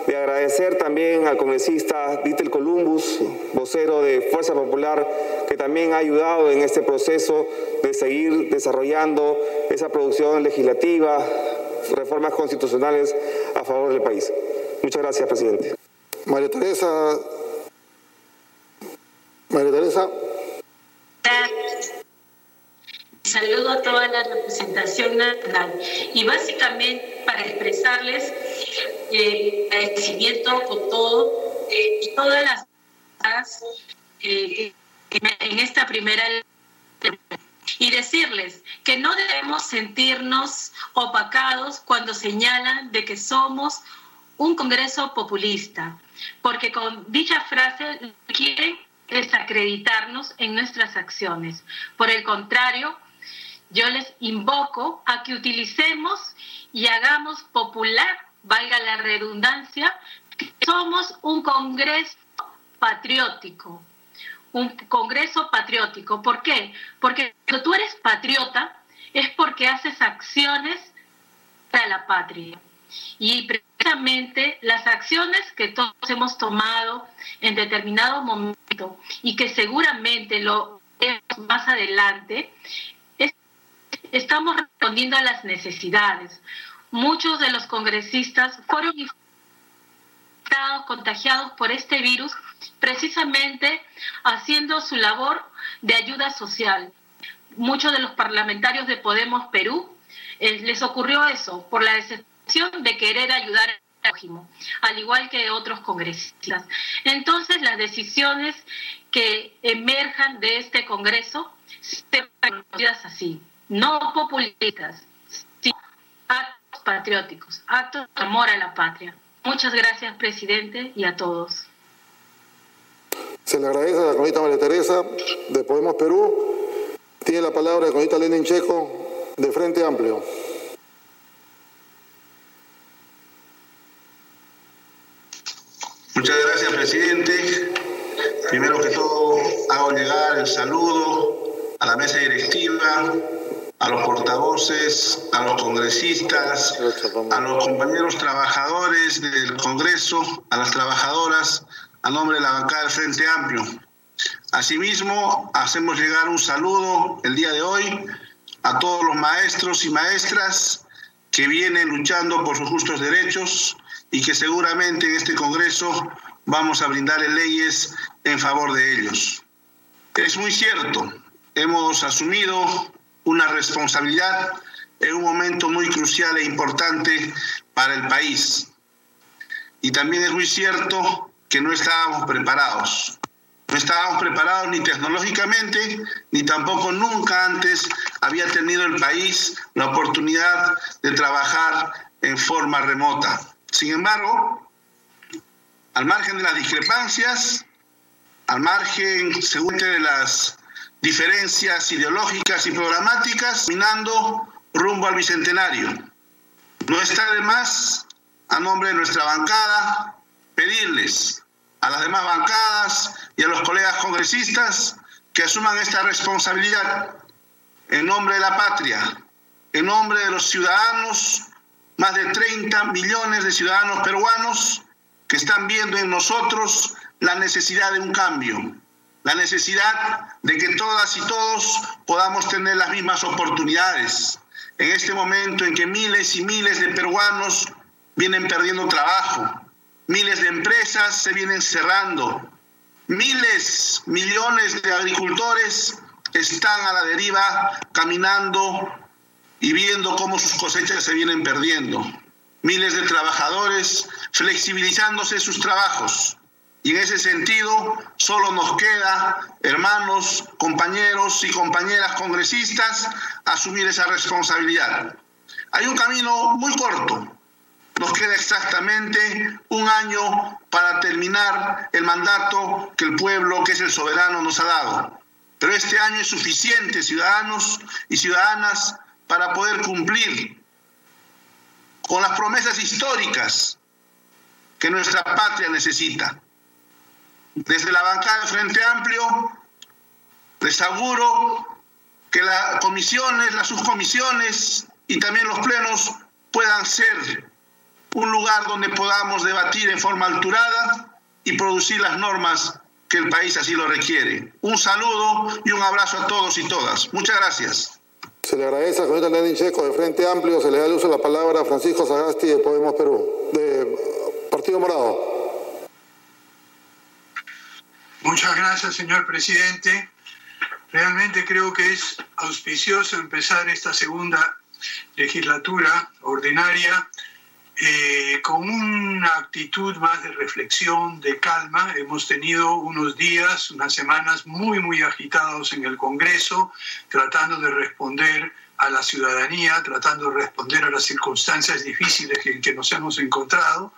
de agradecer también al congresista Dieter Columbus, vocero de Fuerza Popular, que también ha ayudado en este proceso de seguir desarrollando esa producción legislativa, reformas constitucionales a favor del país. Muchas gracias, presidente. María Teresa. María Teresa. Saludo a toda la representación nacional y básicamente para expresarles eh, agradecimiento con todo eh, y todas las eh, en esta primera y decirles que no debemos sentirnos opacados cuando señalan de que somos un Congreso populista, porque con dicha frase quieren desacreditarnos en nuestras acciones. Por el contrario, yo les invoco a que utilicemos y hagamos popular, valga la redundancia, que somos un Congreso patriótico, un Congreso patriótico. ¿Por qué? Porque cuando tú eres patriota es porque haces acciones para la patria. Y precisamente las acciones que todos hemos tomado en determinado momento y que seguramente lo más adelante, estamos respondiendo a las necesidades. Muchos de los congresistas fueron infectados, contagiados por este virus, precisamente haciendo su labor de ayuda social. Muchos de los parlamentarios de Podemos Perú eh, les ocurrió eso por la desesperación de querer ayudar al prójimo, al igual que otros congresistas. Entonces, las decisiones que emerjan de este Congreso sean conocidas así, no populistas, sino actos patrióticos, actos de amor a la patria. Muchas gracias, presidente, y a todos. Se le agradece a la congresista María Teresa de Podemos Perú. Tiene la palabra el congresista Lenin Checo de Frente Amplio. Muchas gracias, presidente. Primero que todo, hago llegar el saludo a la mesa directiva, a los portavoces, a los congresistas, a los compañeros trabajadores del Congreso, a las trabajadoras, a nombre de la bancada del Frente Amplio. Asimismo, hacemos llegar un saludo el día de hoy a todos los maestros y maestras que vienen luchando por sus justos derechos y que seguramente en este Congreso vamos a brindarles leyes en favor de ellos. Es muy cierto, hemos asumido una responsabilidad en un momento muy crucial e importante para el país. Y también es muy cierto que no estábamos preparados. No estábamos preparados ni tecnológicamente, ni tampoco nunca antes había tenido el país la oportunidad de trabajar en forma remota. Sin embargo, al margen de las discrepancias, al margen, según de las diferencias ideológicas y programáticas, caminando rumbo al bicentenario. No está de más, a nombre de nuestra bancada, pedirles a las demás bancadas y a los colegas congresistas que asuman esta responsabilidad en nombre de la patria, en nombre de los ciudadanos, más de 30 millones de ciudadanos peruanos que están viendo en nosotros la necesidad de un cambio, la necesidad de que todas y todos podamos tener las mismas oportunidades. En este momento en que miles y miles de peruanos vienen perdiendo trabajo, miles de empresas se vienen cerrando, miles, millones de agricultores están a la deriva caminando y viendo cómo sus cosechas se vienen perdiendo. Miles de trabajadores flexibilizándose sus trabajos. Y en ese sentido, solo nos queda, hermanos, compañeros y compañeras congresistas, asumir esa responsabilidad. Hay un camino muy corto, nos queda exactamente un año para terminar el mandato que el pueblo, que es el soberano, nos ha dado. Pero este año es suficiente, ciudadanos y ciudadanas, para poder cumplir con las promesas históricas que nuestra patria necesita. Desde la bancada de Frente Amplio, les aseguro que las comisiones, las subcomisiones y también los plenos puedan ser un lugar donde podamos debatir en forma alturada y producir las normas que el país así lo requiere. Un saludo y un abrazo a todos y todas. Muchas gracias. Se le agradece a señor Lenin Checo de Frente Amplio, se le da el uso de la palabra a Francisco Sagasti de Podemos Perú, de Partido Morado. Muchas gracias, señor presidente. Realmente creo que es auspicioso empezar esta segunda legislatura ordinaria eh, con una actitud más de reflexión, de calma. Hemos tenido unos días, unas semanas muy, muy agitados en el Congreso, tratando de responder a la ciudadanía, tratando de responder a las circunstancias difíciles en que nos hemos encontrado.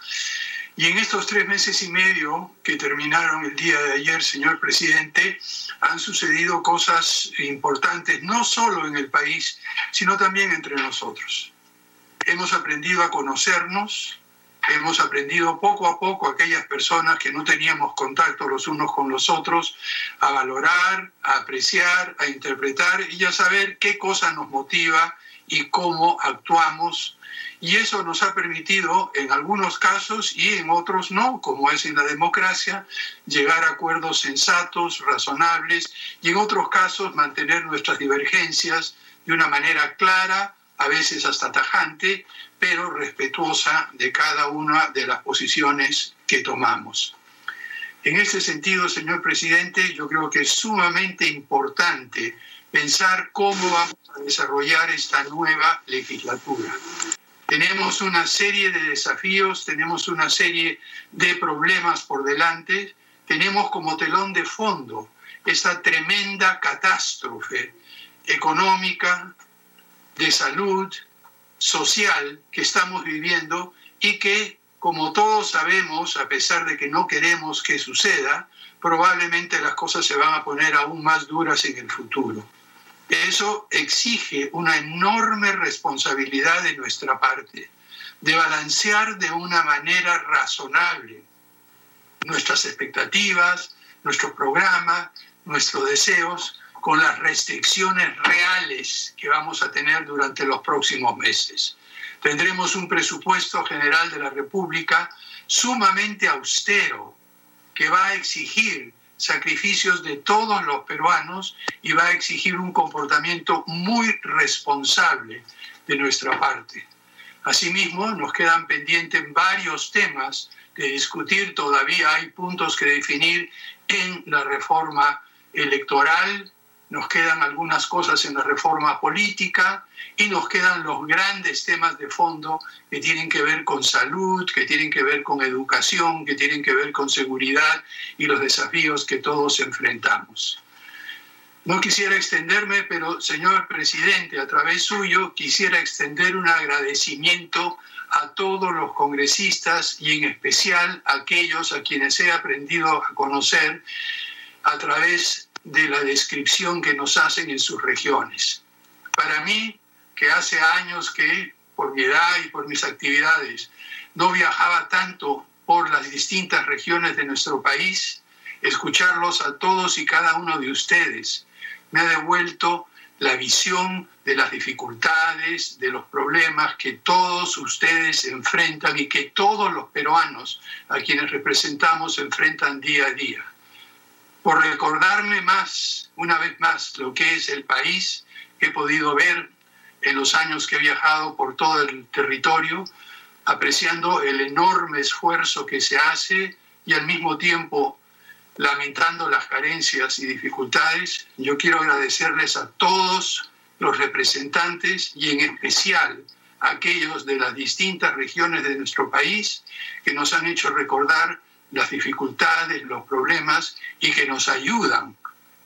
Y en estos tres meses y medio que terminaron el día de ayer, señor presidente, han sucedido cosas importantes, no solo en el país, sino también entre nosotros hemos aprendido a conocernos, hemos aprendido poco a poco aquellas personas que no teníamos contacto los unos con los otros, a valorar, a apreciar, a interpretar y a saber qué cosa nos motiva y cómo actuamos. Y eso nos ha permitido, en algunos casos y en otros no, como es en la democracia, llegar a acuerdos sensatos, razonables y en otros casos mantener nuestras divergencias de una manera clara, a veces hasta tajante, pero respetuosa de cada una de las posiciones que tomamos. En este sentido, señor presidente, yo creo que es sumamente importante pensar cómo vamos a desarrollar esta nueva legislatura. Tenemos una serie de desafíos, tenemos una serie de problemas por delante, tenemos como telón de fondo esta tremenda catástrofe económica, de salud social que estamos viviendo y que, como todos sabemos, a pesar de que no queremos que suceda, probablemente las cosas se van a poner aún más duras en el futuro. Eso exige una enorme responsabilidad de nuestra parte, de balancear de una manera razonable nuestras expectativas, nuestro programa, nuestros deseos, con las restricciones reales que vamos a tener durante los próximos meses. Tendremos un presupuesto general de la República sumamente austero que va a exigir sacrificios de todos los peruanos y va a exigir un comportamiento muy responsable de nuestra parte. Asimismo, nos quedan pendientes varios temas de discutir, todavía hay puntos que definir en la reforma electoral nos quedan algunas cosas en la reforma política y nos quedan los grandes temas de fondo que tienen que ver con salud, que tienen que ver con educación, que tienen que ver con seguridad y los desafíos que todos enfrentamos. No quisiera extenderme, pero señor presidente, a través suyo quisiera extender un agradecimiento a todos los congresistas y en especial a aquellos a quienes he aprendido a conocer a través de la descripción que nos hacen en sus regiones. Para mí, que hace años que, por mi edad y por mis actividades, no viajaba tanto por las distintas regiones de nuestro país, escucharlos a todos y cada uno de ustedes me ha devuelto la visión de las dificultades, de los problemas que todos ustedes enfrentan y que todos los peruanos a quienes representamos enfrentan día a día por recordarme más, una vez más, lo que es el país que he podido ver en los años que he viajado por todo el territorio, apreciando el enorme esfuerzo que se hace y al mismo tiempo lamentando las carencias y dificultades, yo quiero agradecerles a todos los representantes y en especial a aquellos de las distintas regiones de nuestro país que nos han hecho recordar las dificultades, los problemas y que nos ayudan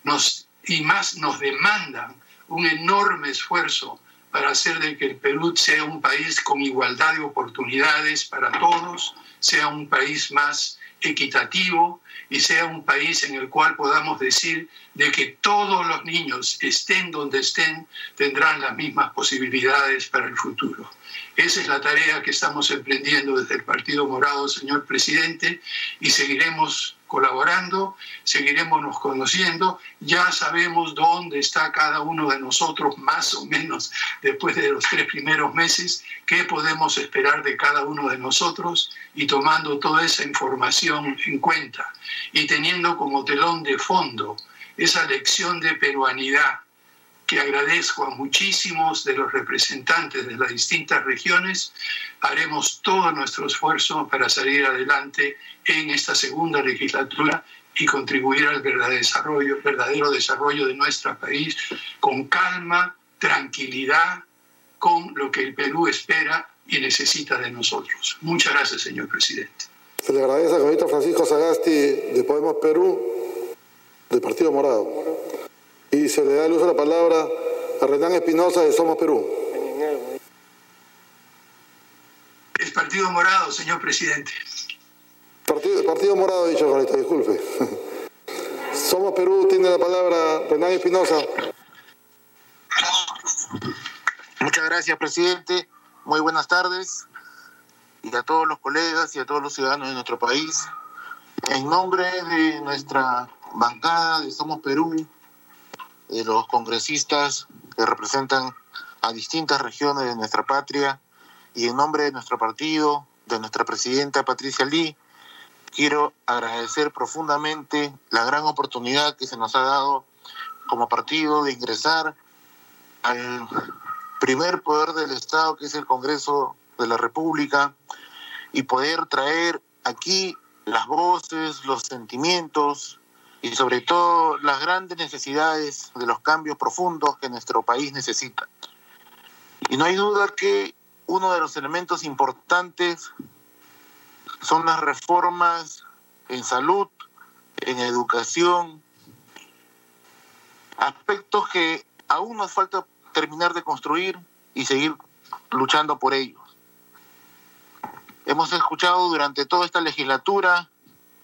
nos, y más nos demandan un enorme esfuerzo para hacer de que el Perú sea un país con igualdad de oportunidades para todos, sea un país más equitativo y sea un país en el cual podamos decir de que todos los niños, estén donde estén, tendrán las mismas posibilidades para el futuro. Esa es la tarea que estamos emprendiendo desde el Partido Morado, señor presidente, y seguiremos colaborando, seguiremos conociendo, ya sabemos dónde está cada uno de nosotros, más o menos después de los tres primeros meses, qué podemos esperar de cada uno de nosotros y tomando toda esa información en cuenta y teniendo como telón de fondo esa lección de peruanidad que agradezco a muchísimos de los representantes de las distintas regiones, haremos todo nuestro esfuerzo para salir adelante en esta segunda legislatura y contribuir al verdadero desarrollo, verdadero desarrollo de nuestro país con calma, tranquilidad, con lo que el Perú espera y necesita de nosotros. Muchas gracias, señor presidente. Se le agradece al señorito Francisco Sagasti de Podemos Perú, del Partido Morado. Y se le da el uso de la palabra a Renán Espinosa de Somos Perú. Es Partido Morado, señor presidente. Partido, partido Morado, dicho ahorita, disculpe. Somos Perú, tiene la palabra Renán Espinosa. Muchas gracias, presidente. Muy buenas tardes. Y a todos los colegas y a todos los ciudadanos de nuestro país. En nombre de nuestra bancada de Somos Perú, de los congresistas que representan a distintas regiones de nuestra patria y en nombre de nuestro partido, de nuestra presidenta Patricia Lee, quiero agradecer profundamente la gran oportunidad que se nos ha dado como partido de ingresar al primer poder del Estado, que es el Congreso de la República, y poder traer aquí las voces, los sentimientos, y sobre todo las grandes necesidades de los cambios profundos que nuestro país necesita. Y no hay duda que uno de los elementos importantes son las reformas en salud, en educación, aspectos que aún nos falta terminar de construir y seguir luchando por ellos. Hemos escuchado durante toda esta legislatura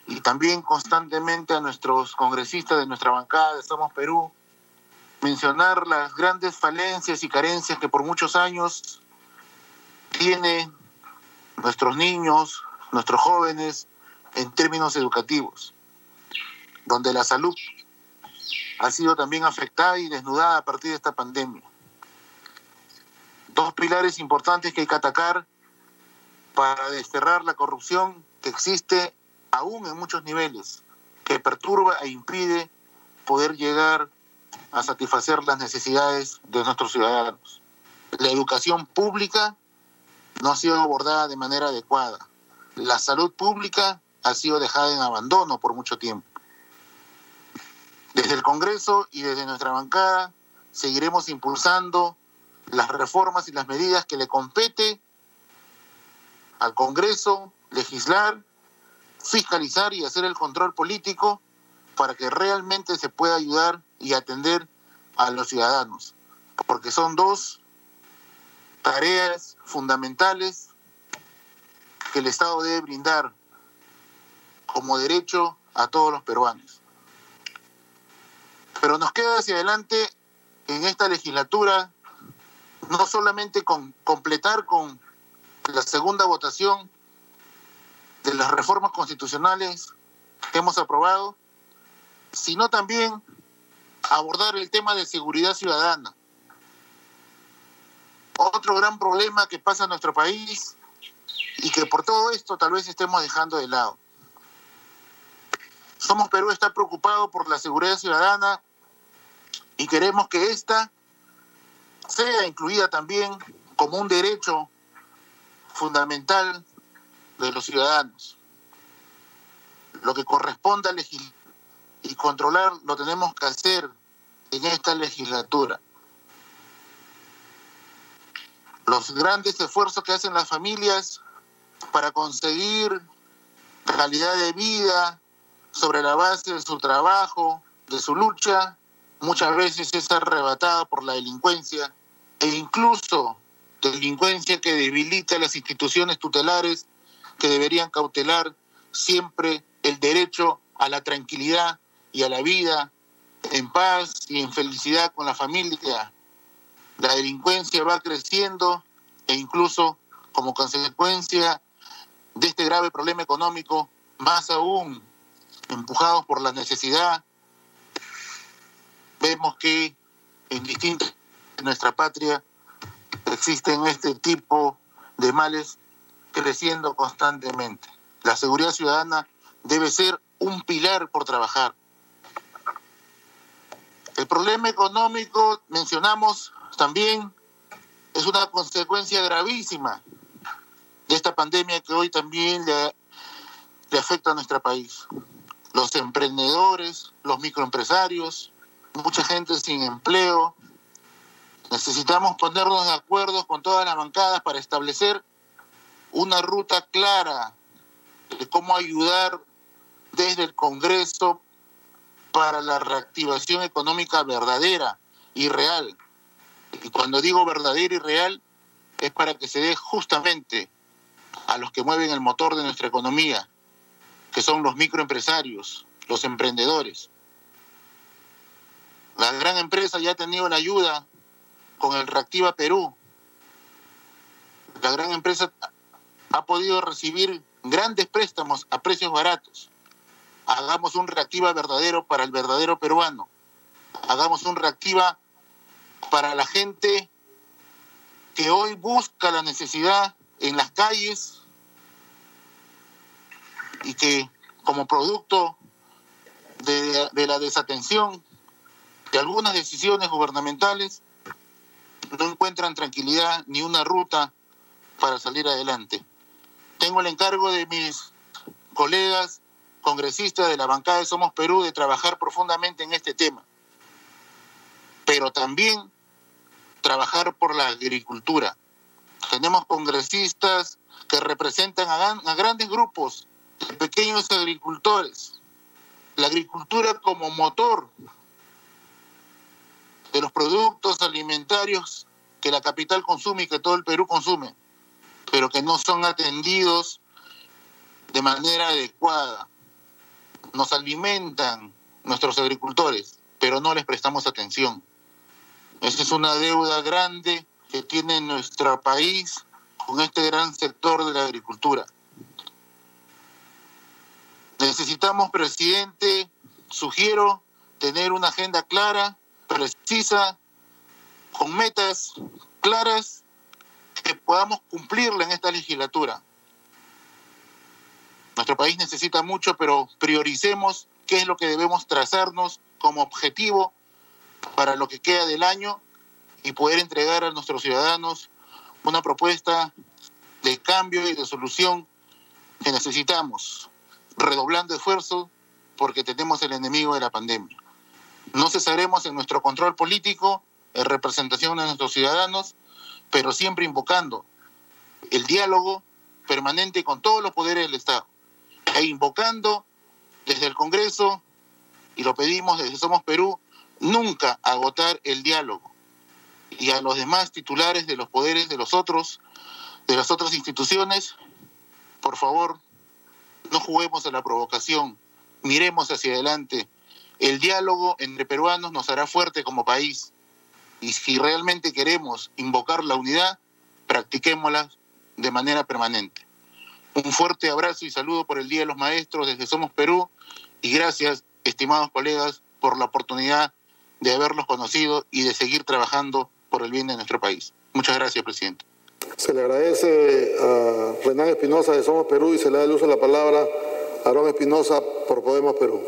y también constantemente a nuestros congresistas de nuestra bancada de Somos Perú, mencionar las grandes falencias y carencias que por muchos años tienen nuestros niños, nuestros jóvenes en términos educativos, donde la salud ha sido también afectada y desnudada a partir de esta pandemia. Dos pilares importantes que hay que atacar para desterrar la corrupción que existe aún en muchos niveles, que perturba e impide poder llegar a satisfacer las necesidades de nuestros ciudadanos. La educación pública no ha sido abordada de manera adecuada. La salud pública ha sido dejada en abandono por mucho tiempo. Desde el Congreso y desde nuestra bancada seguiremos impulsando las reformas y las medidas que le compete al Congreso legislar fiscalizar y hacer el control político para que realmente se pueda ayudar y atender a los ciudadanos, porque son dos tareas fundamentales que el Estado debe brindar como derecho a todos los peruanos. Pero nos queda hacia adelante en esta legislatura no solamente con completar con la segunda votación de las reformas constitucionales que hemos aprobado, sino también abordar el tema de seguridad ciudadana. Otro gran problema que pasa en nuestro país y que por todo esto tal vez estemos dejando de lado. Somos Perú está preocupado por la seguridad ciudadana y queremos que esta sea incluida también como un derecho fundamental de los ciudadanos. Lo que corresponde a legislar y controlar lo tenemos que hacer en esta legislatura. Los grandes esfuerzos que hacen las familias para conseguir calidad de vida sobre la base de su trabajo, de su lucha, muchas veces es arrebatada por la delincuencia e incluso delincuencia que debilita las instituciones tutelares que deberían cautelar siempre el derecho a la tranquilidad y a la vida en paz y en felicidad con la familia. La delincuencia va creciendo e incluso como consecuencia de este grave problema económico, más aún empujados por la necesidad, vemos que en distintas de nuestra patria existen este tipo de males creciendo constantemente. La seguridad ciudadana debe ser un pilar por trabajar. El problema económico, mencionamos también, es una consecuencia gravísima de esta pandemia que hoy también le, afecta a nuestro país. Los emprendedores, los microempresarios, mucha gente sin empleo. Necesitamos ponernos de acuerdo con todas las bancadas para establecer una ruta clara de cómo ayudar desde el Congreso para la reactivación económica verdadera y real. Y cuando digo verdadera y real, es para que se dé justamente a los que mueven el motor de nuestra economía, que son los microempresarios, los emprendedores. La gran empresa ya ha tenido la ayuda con el Reactiva Perú. La gran empresa ha podido recibir grandes préstamos a precios baratos. Hagamos un reactiva verdadero para el verdadero peruano. Hagamos un reactiva para la gente que hoy busca la necesidad en las calles y que como producto de, de la desatención de algunas decisiones gubernamentales no encuentran tranquilidad ni una ruta para salir adelante. Tengo el encargo de mis colegas congresistas de la bancada de Somos Perú de trabajar profundamente en este tema, pero también trabajar por la agricultura. Tenemos congresistas que representan a, grandes grupos de pequeños agricultores. La agricultura como motor de los productos alimentarios que la capital consume y que todo el Perú consume, pero que no son atendidos de manera adecuada. Nos alimentan nuestros agricultores, pero no les prestamos atención. Esa es una deuda grande que tiene nuestro país con este gran sector de la agricultura. Necesitamos, presidente, sugiero tener una agenda clara precisa, con metas claras que podamos cumplirla en esta legislatura. Nuestro país necesita mucho, pero prioricemos qué es lo que debemos trazarnos como objetivo para lo que queda del año y poder entregar a nuestros ciudadanos una propuesta de cambio y de solución que necesitamos, redoblando esfuerzos porque tenemos el enemigo de la pandemia. No cesaremos en nuestro control político, en representación de nuestros ciudadanos, pero siempre invocando el diálogo permanente con todos los poderes del Estado e invocando desde el Congreso, y lo pedimos desde Somos Perú, nunca agotar el diálogo y a los demás titulares de los poderes de los otros, de las otras instituciones, por favor, no juguemos a la provocación, miremos hacia adelante, el diálogo entre peruanos nos hará fuerte como país. Y si realmente queremos invocar la unidad, practiquémosla de manera permanente. Un fuerte abrazo y saludo por el Día de los Maestros desde Somos Perú y gracias, estimados colegas, por la oportunidad de haberlos conocido y de seguir trabajando por el bien de nuestro país. Muchas gracias, presidente. Se le agradece a Renan Espinosa de Somos Perú y se le da el uso de la palabra a Aarón Espinosa por Podemos Perú.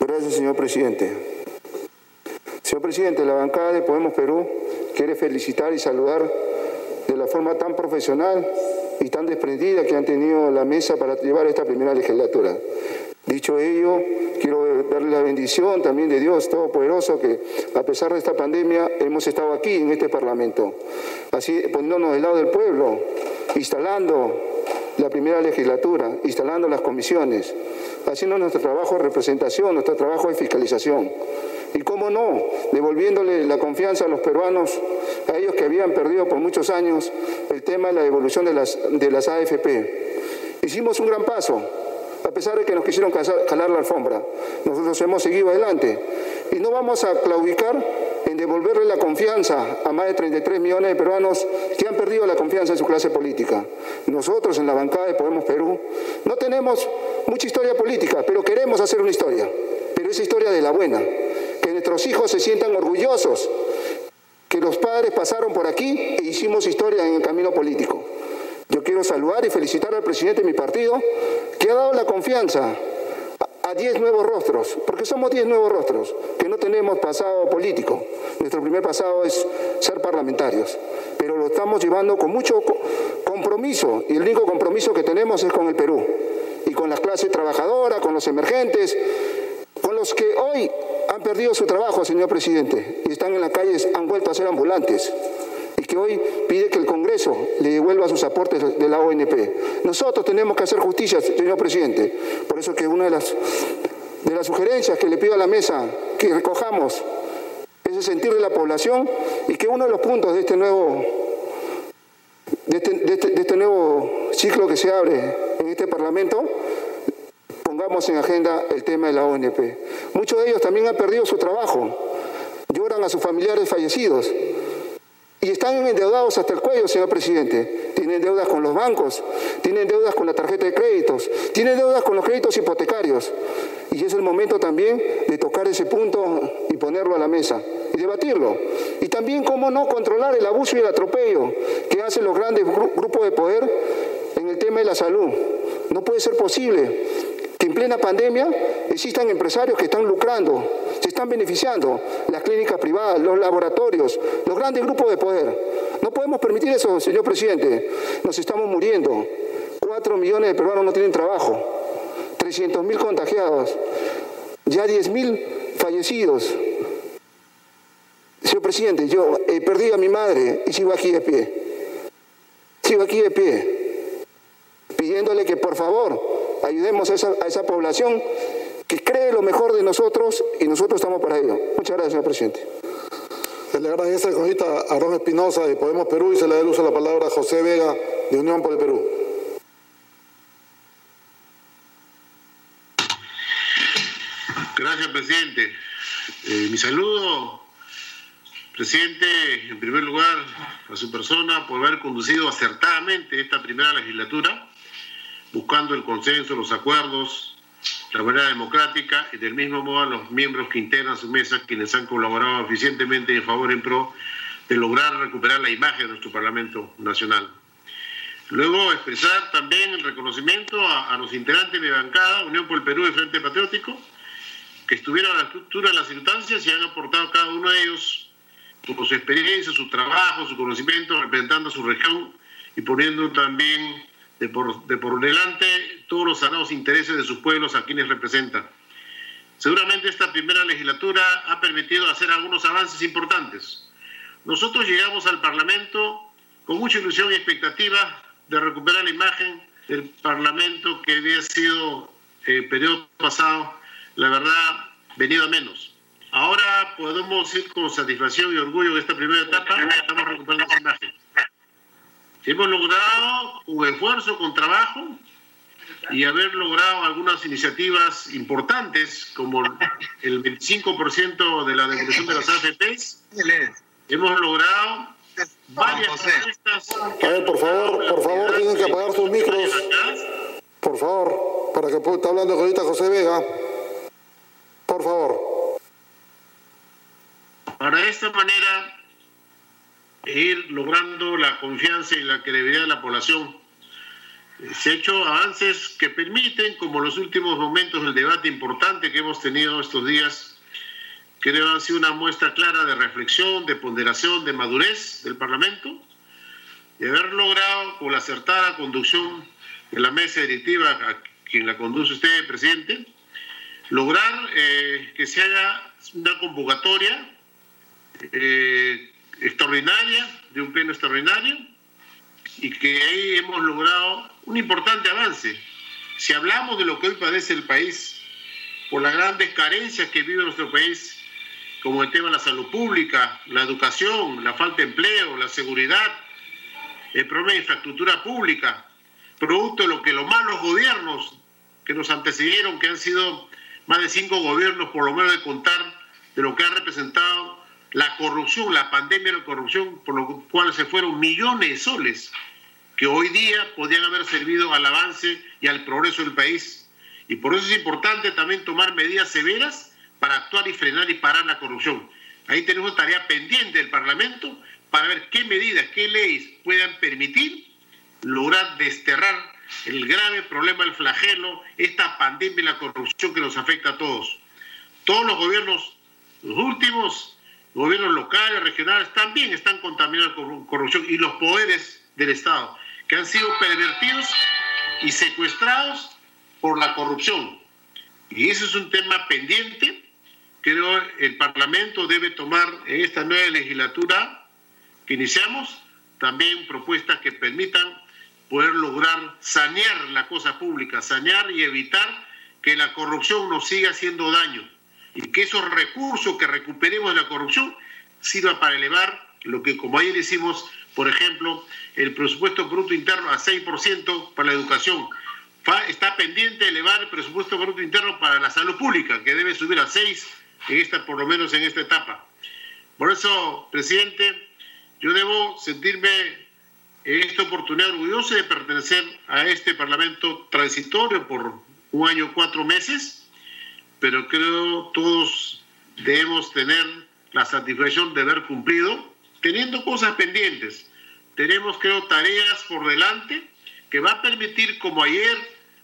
Gracias, señor presidente. Señor presidente, la bancada de Podemos Perú quiere felicitar y saludar de la forma tan profesional y tan desprendida que han tenido la mesa para llevar esta primera legislatura. Dicho ello, quiero darle la bendición también de Dios Todopoderoso que a pesar de esta pandemia hemos estado aquí en este Parlamento, así poniéndonos del lado del pueblo, instalando la primera legislatura, instalando las comisiones, haciendo nuestro trabajo de representación, nuestro trabajo de fiscalización. Y cómo no, devolviéndole la confianza a los peruanos, a ellos que habían perdido por muchos años el tema de la devolución de las, de las AFP. Hicimos un gran paso, a pesar de que nos quisieron calar la alfombra. Nosotros hemos seguido adelante y no vamos a claudicar en devolverle la confianza a más de 33 millones de peruanos que han perdido la confianza en su clase política. Nosotros en la bancada de Podemos Perú no tenemos mucha historia política, pero queremos hacer una historia, pero esa historia de la buena, que nuestros hijos se sientan orgullosos, que los padres pasaron por aquí e hicimos historia en el camino político. Yo quiero saludar y felicitar al presidente de mi partido que ha dado la confianza a 10 nuevos rostros, porque somos 10 nuevos rostros, que no tenemos pasado político. Nuestro primer pasado es ser parlamentarios, pero lo estamos llevando con mucho compromiso y el único compromiso que tenemos es con el Perú y con la clase trabajadora, con los emergentes, con los que hoy han perdido su trabajo, señor presidente, y están en las calles, han vuelto a ser ambulantes que hoy pide que el Congreso le devuelva sus aportes de la ONP. Nosotros tenemos que hacer justicia, señor presidente. Por eso que una de las, de las sugerencias que le pido a la mesa que recojamos es el sentir de la población y que uno de los puntos de este nuevo, de este, de este, de este nuevo ciclo que se abre en este Parlamento pongamos en agenda el tema de la ONP. Muchos de ellos también han perdido su trabajo, lloran a sus familiares fallecidos y están endeudados hasta el cuello, señor presidente. Tienen deudas con los bancos, tienen deudas con la tarjeta de créditos, tienen deudas con los créditos hipotecarios. Y es el momento también de tocar ese punto y ponerlo a la mesa y debatirlo. Y también cómo no controlar el abuso y el atropello que hacen los grandes grupos de poder en el tema de la salud. No puede ser posible plena pandemia existan empresarios que están lucrando, se están beneficiando, las clínicas privadas, los laboratorios, los grandes grupos de poder. No podemos permitir eso, señor presidente. Nos estamos muriendo. Cuatro millones de peruanos no tienen trabajo, 300 mil contagiados, ya 10 mil fallecidos. Señor presidente, yo he perdido a mi madre y sigo aquí de pie. Sigo aquí de pie, pidiéndole que por favor ayudemos a esa, a esa población que cree lo mejor de nosotros y nosotros estamos para ello. Muchas gracias, señor presidente. Se le agradece a Aarón Espinosa de Podemos Perú y se le da el uso a la palabra a José Vega de Unión por el Perú. Gracias, presidente. Eh, mi saludo, presidente, en primer lugar, a su persona por haber conducido acertadamente esta primera legislatura buscando el consenso, los acuerdos, la manera democrática y del mismo modo a los miembros que integran su mesa, quienes han colaborado eficientemente en favor en pro de lograr recuperar la imagen de nuestro Parlamento Nacional. Luego expresar también el reconocimiento a, a los integrantes de bancada, Unión por el Perú y Frente Patriótico, que estuvieron a la estructura de las circunstancias y han aportado cada uno de ellos con su experiencia, su trabajo, su conocimiento, representando a su región y poniendo también de por, de por delante todos los sagrados intereses de sus pueblos a quienes representan. Seguramente esta primera legislatura ha permitido hacer algunos avances importantes. Nosotros llegamos al Parlamento con mucha ilusión y expectativa de recuperar la imagen del Parlamento que había sido el eh, periodo pasado, la verdad, venido a menos. Ahora podemos ir con satisfacción y orgullo de esta primera etapa, estamos recuperando esa imagen. Hemos logrado un esfuerzo con trabajo y haber logrado algunas iniciativas importantes como el 25% de la devolución de las AFPs. Hemos logrado varias propuestas. A ver, por favor, por favor, tienen que apagar sus micros. Por favor, para que está hablando ahorita José Vega. Por favor. Para esta manera ir logrando la confianza y la credibilidad de la población. Se han hecho avances que permiten, como los últimos momentos del debate importante que hemos tenido estos días, creo han sido una muestra clara de reflexión, de ponderación, de madurez del Parlamento, y haber logrado con la acertada conducción de la mesa directiva, a quien la conduce usted, presidente, lograr eh, que se haga una convocatoria eh, extraordinaria, de un pleno extraordinario, y que ahí hemos logrado un importante avance. Si hablamos de lo que hoy padece el país, por las grandes carencias que vive nuestro país, como el tema de la salud pública, la educación, la falta de empleo, la seguridad, el problema de infraestructura pública, producto de lo que los malos gobiernos que nos antecedieron, que han sido más de cinco gobiernos, por lo menos de contar, de lo que ha representado la corrupción, la pandemia de la corrupción, por lo cual se fueron millones de soles que hoy día podían haber servido al avance y al progreso del país. Y por eso es importante también tomar medidas severas para actuar y frenar y parar la corrupción. Ahí tenemos tarea pendiente del Parlamento para ver qué medidas, qué leyes puedan permitir lograr desterrar el grave problema del flagelo, esta pandemia y la corrupción que nos afecta a todos. Todos los gobiernos, los últimos, gobiernos locales, regionales, también están contaminados con corrupción y los poderes del Estado, que han sido pervertidos y secuestrados por la corrupción. Y ese es un tema pendiente creo el Parlamento debe tomar en esta nueva legislatura que iniciamos también propuestas que permitan poder lograr sanear la cosa pública, sanear y evitar que la corrupción nos siga haciendo daño y que esos recursos que recuperemos de la corrupción sirva para elevar lo que como ayer hicimos, por ejemplo, el presupuesto bruto interno a 6% para la educación. Está pendiente elevar el presupuesto bruto interno para la salud pública, que debe subir a 6 en esta, por lo menos en esta etapa. Por eso, presidente, yo debo sentirme en esta oportunidad orgulloso de pertenecer a este Parlamento transitorio por un año, cuatro meses, pero creo todos debemos tener la satisfacción de haber cumplido, teniendo cosas pendientes. Tenemos, creo, tareas por delante que va a permitir, como ayer,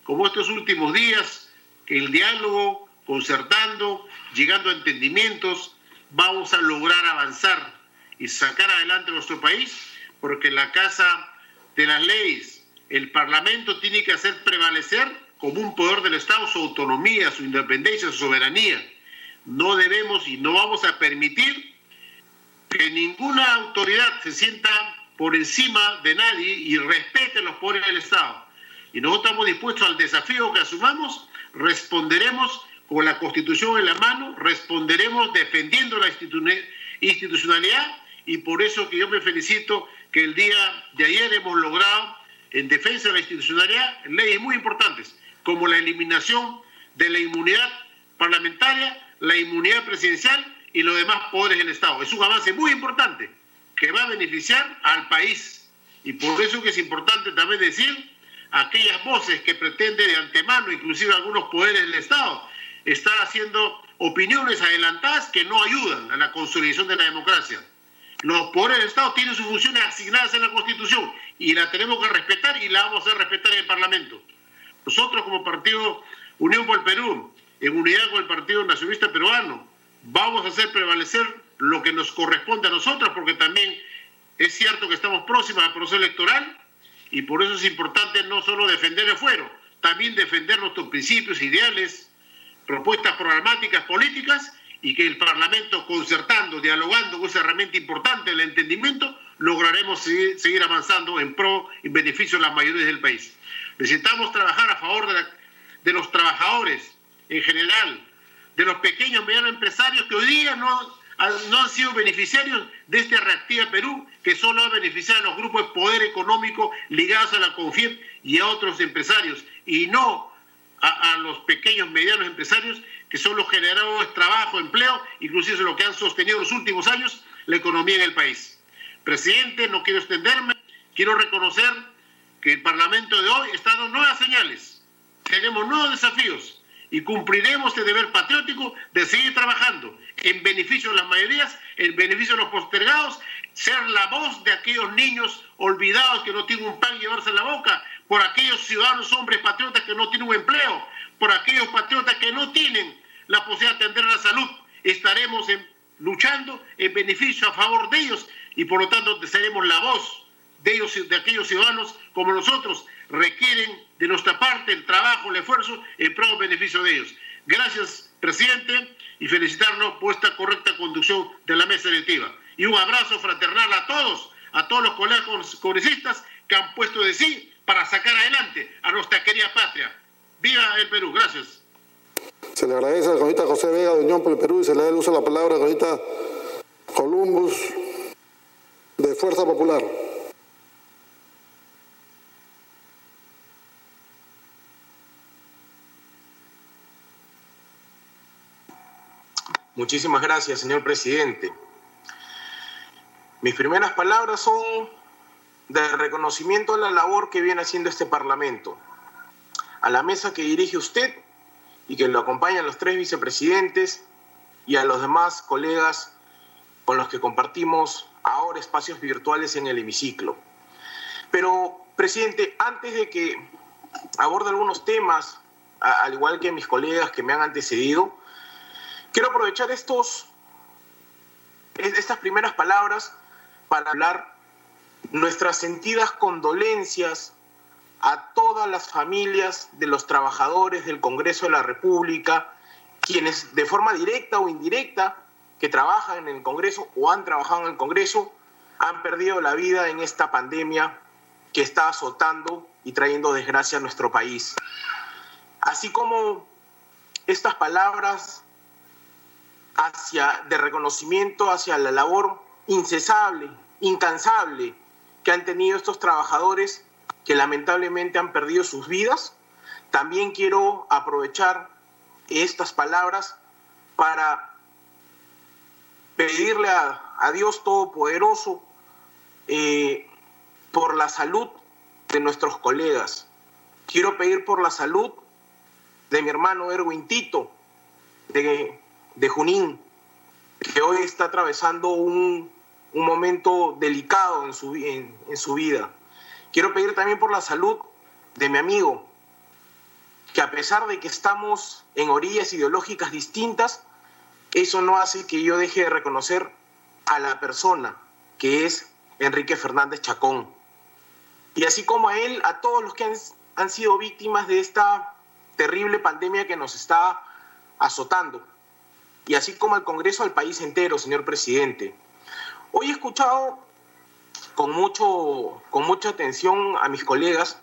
como estos últimos días, que el diálogo concertando, llegando a entendimientos, vamos a lograr avanzar y sacar adelante nuestro país, porque la Casa de las Leyes, el Parlamento tiene que hacer prevalecer como un poder del Estado su autonomía, su independencia, su soberanía. No debemos y no vamos a permitir que ninguna autoridad se sienta por encima de nadie y respete los poderes del Estado. Y nosotros estamos dispuestos al desafío que asumamos, responderemos con la Constitución en la mano, responderemos defendiendo la institucionalidad y por eso que yo me felicito que el día de ayer hemos logrado en defensa de la institucionalidad leyes muy importantes, como la eliminación de la inmunidad parlamentaria, la inmunidad presidencial y los demás poderes del Estado. Es un avance muy importante que va a beneficiar al país. Y por eso que es importante también decir aquellas voces que pretenden de antemano, inclusive algunos poderes del Estado, está haciendo opiniones adelantadas que no ayudan a la consolidación de la democracia. Los poderes del Estado tienen sus funciones asignadas en la Constitución y la tenemos que respetar y la vamos a respetar en el Parlamento. Nosotros como Partido Unión por el Perú, en unidad con el Partido Nacionalista Peruano, vamos a hacer prevalecer lo que nos corresponde a nosotros porque también es cierto que estamos próximos al proceso electoral y por eso es importante no solo defender el fuero, también defender nuestros principios, ideales, propuestas programáticas políticas y que el Parlamento, concertando, dialogando con esa herramienta importante, el entendimiento, lograremos seguir, avanzando en pro y beneficio de las mayorías del país. Necesitamos trabajar a favor de, de los trabajadores en general, de los pequeños y medianos empresarios que hoy día no, no han sido beneficiarios de esta reactiva Perú, que solo ha beneficiado a los grupos de poder económico ligados a la CONFIEP y a otros empresarios, y no a, los pequeños, medianos empresarios, que son los generadores de trabajo, empleo, inclusive lo que han sostenido los últimos años la economía en el país. Presidente, no quiero extenderme, quiero reconocer que el Parlamento de hoy está dando nuevas señales, tenemos nuevos desafíos y cumpliremos este deber patriótico de seguir trabajando en beneficio de las mayorías, en beneficio de los postergados, ser la voz de aquellos niños olvidados que no tienen un pan llevarse en la boca, por aquellos ciudadanos hombres patriotas que no tienen un empleo, por aquellos patriotas que no tienen la posibilidad de atender la salud. Estaremos luchando en beneficio a favor de ellos y por lo tanto seremos la voz de ellos, de aquellos ciudadanos como nosotros requieren de nuestra parte el trabajo, el esfuerzo en pro beneficio de ellos. Gracias, presidente, y felicitarnos por esta correcta conducción de la mesa directiva. Y un abrazo fraternal a todos, a todos los colegas congresistas que han puesto de sí para sacar adelante a nuestra querida patria. ¡Viva el Perú! Gracias. Se le agradece a la cronista José Vega de Unión por el Perú y se le da el uso de la palabra a la cronista Columbus de Fuerza Popular. Muchísimas gracias, señor presidente. Mis primeras palabras son de reconocimiento a la labor que viene haciendo este Parlamento, a la mesa que dirige usted y que lo acompañan los tres vicepresidentes y a los demás colegas con los que compartimos ahora espacios virtuales en el hemiciclo. Pero, presidente, antes de que aborde algunos temas, al igual que mis colegas que me han antecedido, quiero aprovechar estos, estas primeras palabras para hablar nuestras sentidas condolencias a todas las familias de los trabajadores del Congreso de la República, quienes de forma directa o indirecta que trabajan en el Congreso o han trabajado en el Congreso han perdido la vida en esta pandemia que está azotando y trayendo desgracia a nuestro país. Así como estas palabras hacia, de reconocimiento hacia la labor incesable, incansable que han tenido estos trabajadores que lamentablemente han perdido sus vidas, también quiero aprovechar estas palabras para pedirle a, Dios Todopoderoso eh, por la salud de nuestros colegas. Quiero pedir por la salud de mi hermano Erwin Tito, de, de Junín, que hoy está atravesando un, un momento delicado en su, en, su vida. Quiero pedir también por la salud de mi amigo, que a pesar de que estamos en orillas ideológicas distintas, eso no hace que yo deje de reconocer a la persona que es Enrique Fernández Chacón. Y así como a él, a todos los que han, han sido víctimas de esta terrible pandemia que nos está azotando. Y así como al Congreso, al país entero, señor presidente. Hoy he escuchado con, mucho, con mucha atención a mis colegas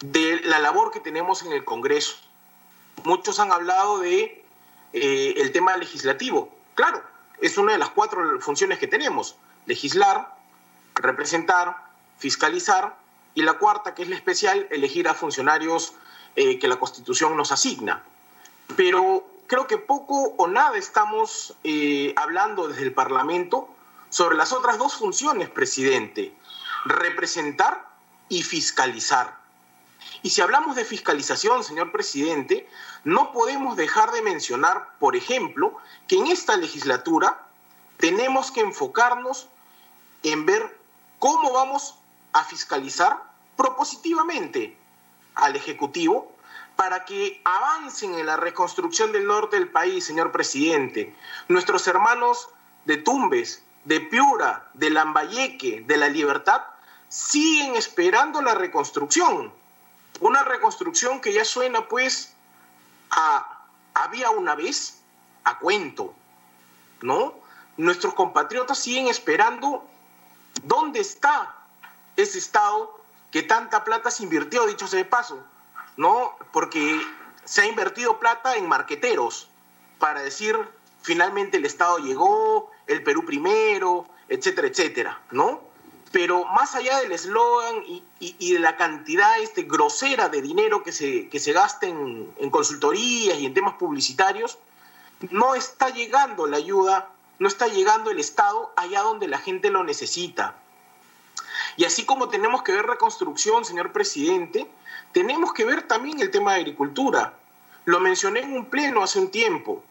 de la labor que tenemos en el Congreso. Muchos han hablado de eh, tema legislativo. Claro, es una de las cuatro funciones que tenemos. Legislar, representar, fiscalizar y la cuarta, que es la especial, elegir a funcionarios eh, que la Constitución nos asigna. Pero creo que poco o nada estamos eh, hablando desde el Parlamento sobre las otras dos funciones, presidente, representar y fiscalizar. Y si hablamos de fiscalización, señor presidente, no podemos dejar de mencionar, por ejemplo, que en esta legislatura tenemos que enfocarnos en ver cómo vamos a fiscalizar propositivamente al Ejecutivo para que avancen en la reconstrucción del norte del país, señor presidente. Nuestros hermanos de Tumbes, de Piura, de Lambayeque, de La Libertad, siguen esperando la reconstrucción. Una reconstrucción que ya suena pues a había una vez, a cuento, ¿no? Nuestros compatriotas siguen esperando dónde está ese Estado que tanta plata se invirtió, dicho sea de paso, ¿no? Porque se ha invertido plata en marqueteros para decir finalmente el Estado llegó, el Perú primero, etcétera, etcétera, ¿no? Pero más allá del eslogan y, y, y, de la cantidad este, grosera de dinero que se, que se gasta en, en consultorías y en temas publicitarios, no está llegando la ayuda, no está llegando el Estado allá donde la gente lo necesita. Y así como tenemos que ver reconstrucción, señor presidente, tenemos que ver también el tema de agricultura. Lo mencioné en un pleno hace un tiempo,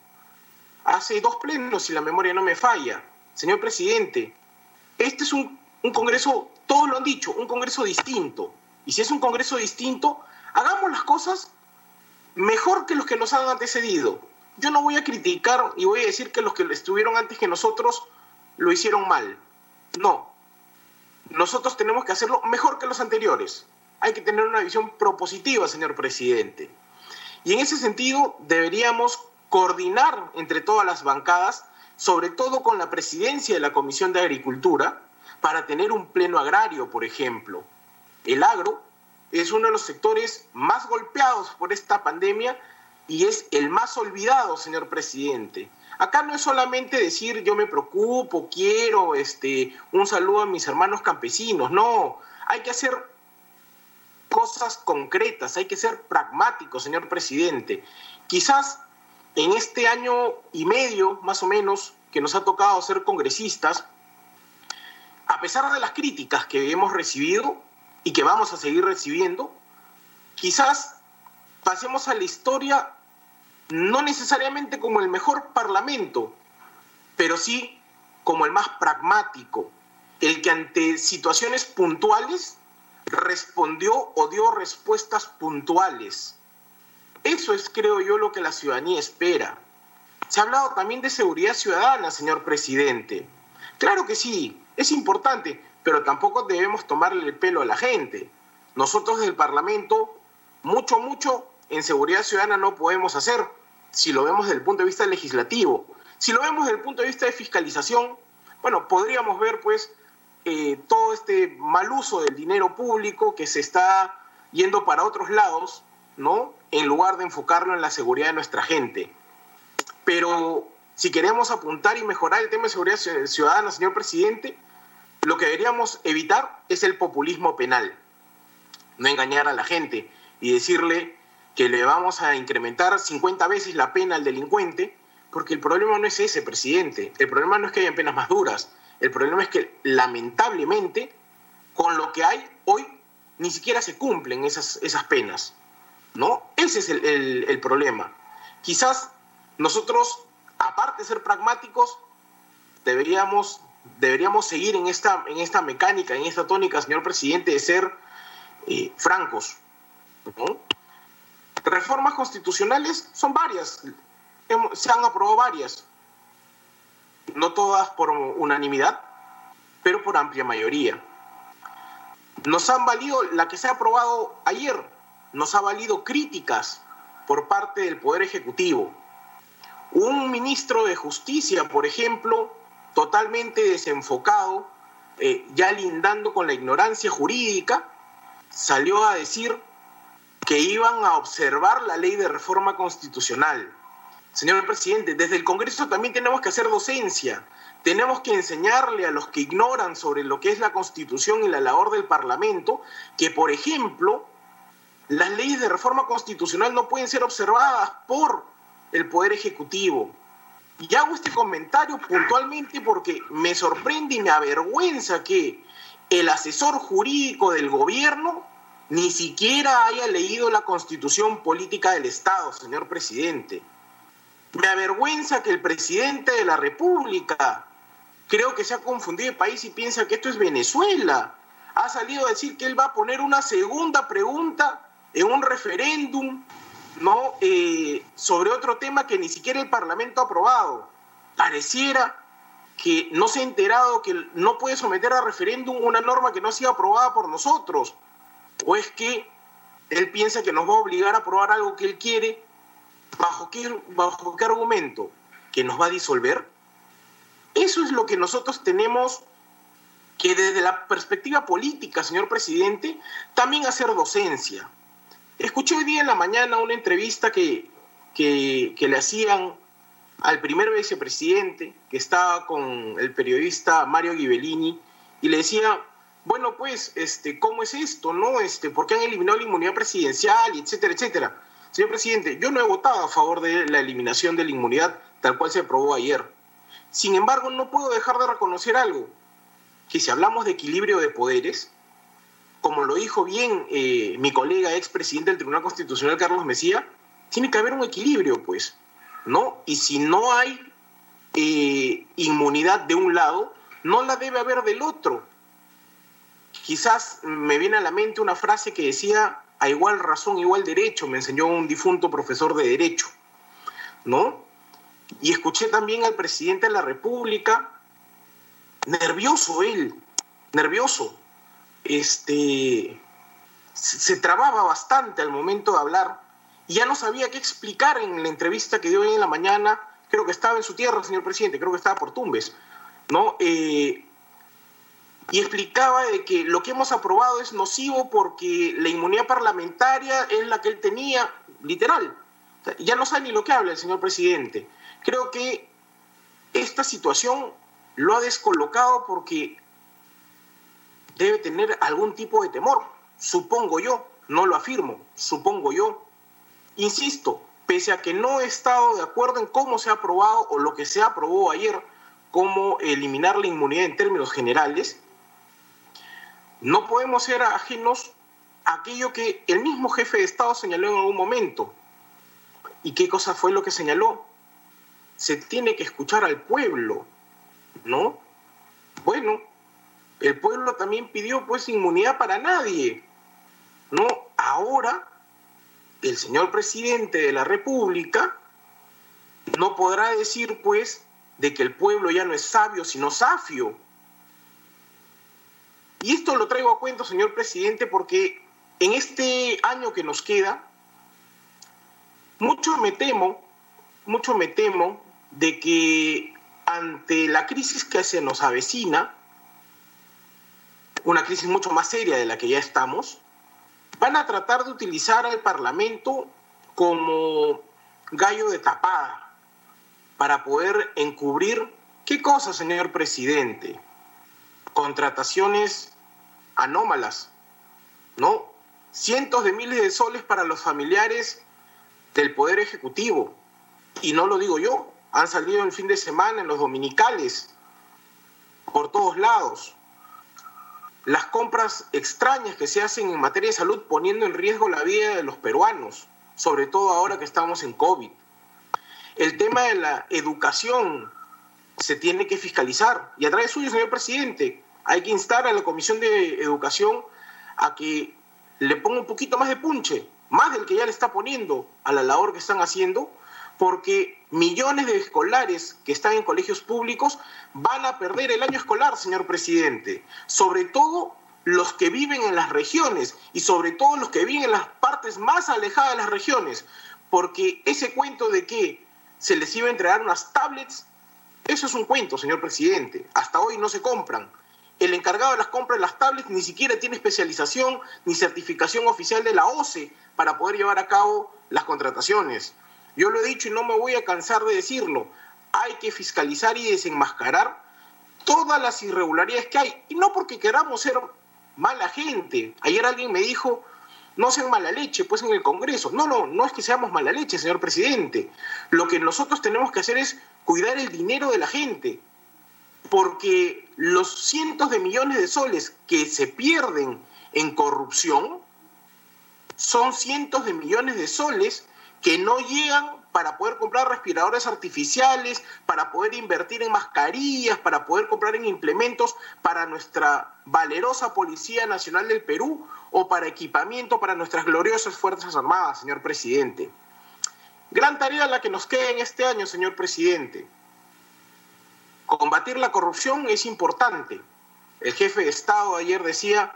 hace dos plenos, si la memoria no me falla. Señor presidente, este es un, un Congreso, todos lo han dicho, un Congreso distinto. Y si es un Congreso distinto, hagamos las cosas mejor que los que nos han antecedido. Yo no voy a criticar y voy a decir que los que estuvieron antes que nosotros lo hicieron mal. No. Nosotros tenemos que hacerlo mejor que los anteriores. Hay que tener una visión propositiva, señor presidente. Y en ese sentido deberíamos coordinar entre todas las bancadas, sobre todo con la presidencia de la Comisión de Agricultura, para tener un pleno agrario, por ejemplo. El agro es uno de los sectores más golpeados por esta pandemia y es el más olvidado, señor presidente. Acá no es solamente decir yo me preocupo, quiero este, un saludo a mis hermanos campesinos, no, hay que hacer cosas concretas, hay que ser pragmáticos, señor presidente. Quizás en este año y medio, más o menos, que nos ha tocado ser congresistas, a pesar de las críticas que hemos recibido y que vamos a seguir recibiendo, quizás pasemos a la historia no necesariamente como el mejor parlamento, pero sí como el más pragmático, el que ante situaciones puntuales respondió o dio respuestas puntuales. Eso es, creo yo, lo que la ciudadanía espera. Se ha hablado también de seguridad ciudadana, señor presidente. Claro que sí, es importante, pero tampoco debemos tomarle el pelo a la gente. Nosotros del Parlamento, mucho, mucho en seguridad ciudadana no podemos hacer si lo vemos desde el punto de vista legislativo. Si lo vemos desde el punto de vista de fiscalización, bueno, podríamos ver pues eh, todo este mal uso del dinero público que se está yendo para otros lados, ¿no? En lugar de enfocarlo en la seguridad de nuestra gente. Pero si queremos apuntar y mejorar el tema de seguridad ciudadana, señor presidente, lo que deberíamos evitar es el populismo penal. No engañar a la gente y decirle que le vamos a incrementar 50 veces la pena al delincuente, porque el problema no es ese, presidente. El problema no es que hayan penas más duras. El problema es que lamentablemente con lo que hay hoy ni siquiera se cumplen esas, esas penas. ¿no? Ese es el, el, problema. Quizás nosotros, aparte de ser pragmáticos, deberíamos, deberíamos seguir en esta, en esta mecánica, en esta tónica, señor presidente, de ser eh, francos. Reformas constitucionales son varias, se han aprobado varias, no todas por unanimidad, pero por amplia mayoría. Nos han valido, la que se ha aprobado ayer, nos ha valido críticas por parte del Poder Ejecutivo. Un ministro de Justicia, por ejemplo, totalmente desenfocado, eh, ya lindando con la ignorancia jurídica, salió a decir que iban a observar la ley de reforma constitucional. Señor presidente, desde el Congreso también tenemos que hacer docencia. Tenemos que enseñarle a los que ignoran sobre lo que es la Constitución y la labor del Parlamento que, por ejemplo, las leyes de reforma constitucional no pueden ser observadas por el Poder Ejecutivo. Y hago este comentario puntualmente porque me sorprende y me avergüenza que el asesor jurídico del gobierno ni siquiera haya leído la constitución política del Estado, señor presidente. Me avergüenza que el presidente de la República creo que se ha confundido de país y piensa que esto es Venezuela. Ha salido a decir que él va a poner una segunda pregunta en un referéndum ¿no? Eh, sobre otro tema que ni siquiera el Parlamento ha aprobado. Pareciera que no se ha enterado que no puede someter a referéndum una norma que no ha sido aprobada por nosotros. ¿O es que él piensa que nos va a obligar a aprobar algo que él quiere? ¿Bajo qué, bajo qué argumento? ¿Que nos va a disolver? Eso es lo que nosotros tenemos que desde la perspectiva política, señor presidente, también hacer docencia. Escuché hoy día en la mañana una entrevista que, que, le hacían al primer vicepresidente, que estaba con el periodista Mario Ghibellini, y le decía, bueno, pues, este, ¿cómo es esto? ¿No? Este, ¿Por qué han eliminado la inmunidad presidencial? Etcétera, etcétera. Señor presidente, yo no he votado a favor de la eliminación de la inmunidad tal cual se aprobó ayer. Sin embargo, no puedo dejar de reconocer algo, que si hablamos de equilibrio de poderes, como lo dijo bien eh, mi colega expresidente del Tribunal Constitucional, Carlos Mesía, tiene que haber un equilibrio, pues, ¿no? Y si no hay eh, inmunidad de un lado, no la debe haber del otro. Quizás me viene a la mente una frase que decía, a igual razón, igual derecho, me enseñó un difunto profesor de derecho, ¿no? Y escuché también al presidente de la República, nervioso él, nervioso, este, se trababa bastante al momento de hablar y ya no sabía qué explicar en la entrevista que dio hoy en la mañana, creo que estaba en su tierra, señor presidente, creo que estaba por Tumbes, ¿no? Eh, y explicaba de que lo que hemos aprobado es nocivo porque la inmunidad parlamentaria es la que él tenía, literal. Ya no sabe ni lo que habla el señor presidente. Creo que esta situación lo ha descolocado porque debe tener algún tipo de temor, supongo yo, no lo afirmo, supongo yo. Insisto, pese a que no he estado de acuerdo en cómo se ha aprobado o lo que se aprobó ayer, cómo eliminar la inmunidad en términos generales, no podemos ser ajenos a aquello que el mismo jefe de Estado señaló en algún momento. ¿Y qué cosa fue lo que señaló? Se tiene que escuchar al pueblo, ¿no? Bueno, el pueblo también pidió pues inmunidad para nadie, ¿no? Ahora el señor presidente de la República no podrá decir pues de que el pueblo ya no es sabio, sino safio. Y esto lo traigo a cuento, señor presidente, porque en este año que nos queda, mucho me temo, mucho me temo de que ante la crisis que se nos avecina, una crisis mucho más seria de la que ya estamos, van a tratar de utilizar al Parlamento como gallo de tapada para poder encubrir qué cosa, señor presidente, contrataciones anómalas, ¿no? Cientos de miles de soles para los familiares del Poder Ejecutivo. Y no lo digo yo, han salido el fin de semana en los dominicales, por todos lados. Las compras extrañas que se hacen en materia de salud poniendo en riesgo la vida de los peruanos, sobre todo ahora que estamos en COVID. El tema de la educación se tiene que fiscalizar. Y a través suyo, señor presidente, hay que instar a la Comisión de Educación a que le ponga un poquito más de punche, más del que ya le está poniendo a la labor que están haciendo, porque millones de escolares que están en colegios públicos van a perder el año escolar, señor presidente. Sobre todo los que viven en las regiones y sobre todo los que viven en las partes más alejadas de las regiones, porque ese cuento de que se les iba a entregar unas tablets, eso es un cuento, señor presidente. Hasta hoy no se compran. El encargado de las compras de las tablets ni siquiera tiene especialización ni certificación oficial de la OCE para poder llevar a cabo las contrataciones. Yo lo he dicho y no me voy a cansar de decirlo. Hay que fiscalizar y desenmascarar todas las irregularidades que hay. Y no porque queramos ser mala gente. Ayer alguien me dijo, no sean mala leche, pues en el Congreso. No, no, no es que seamos mala leche, señor presidente. Lo que nosotros tenemos que hacer es cuidar el dinero de la gente. Porque los cientos de millones de soles que se pierden en corrupción son cientos de millones de soles que no llegan para poder comprar respiradores artificiales, para poder invertir en mascarillas, para poder comprar en implementos para nuestra valerosa Policía Nacional del Perú o para equipamiento para nuestras gloriosas Fuerzas Armadas, señor presidente. Gran tarea la que nos queda en este año, señor presidente. Combatir la corrupción es importante. El jefe de Estado ayer decía,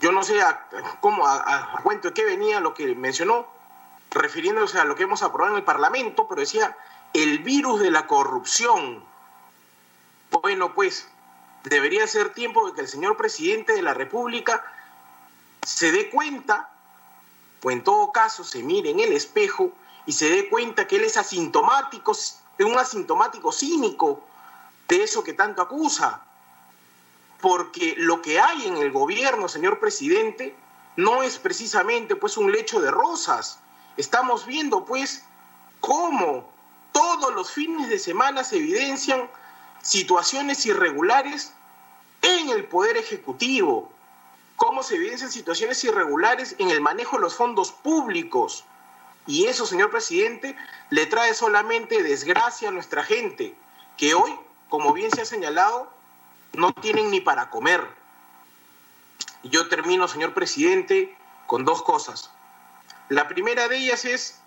yo no sé a, cómo, cuento de qué venía lo que mencionó, refiriéndose a lo que hemos aprobado en el Parlamento, pero decía el virus de la corrupción. Bueno, pues debería ser tiempo de que el señor presidente de la República se dé cuenta, o en todo caso se mire en el espejo y se dé cuenta que él es asintomático, un asintomático cínico de eso que tanto acusa. Porque lo que hay en el gobierno, señor presidente, no es precisamente pues un lecho de rosas estamos viendo pues cómo todos los fines de semana se evidencian situaciones irregulares en el Poder Ejecutivo, cómo se evidencian situaciones irregulares en el manejo de los fondos públicos. Y eso, señor presidente, le trae solamente desgracia a nuestra gente, que hoy, como bien se ha señalado, no tienen ni para comer. Yo termino, señor presidente, con dos cosas. La primera de ellas es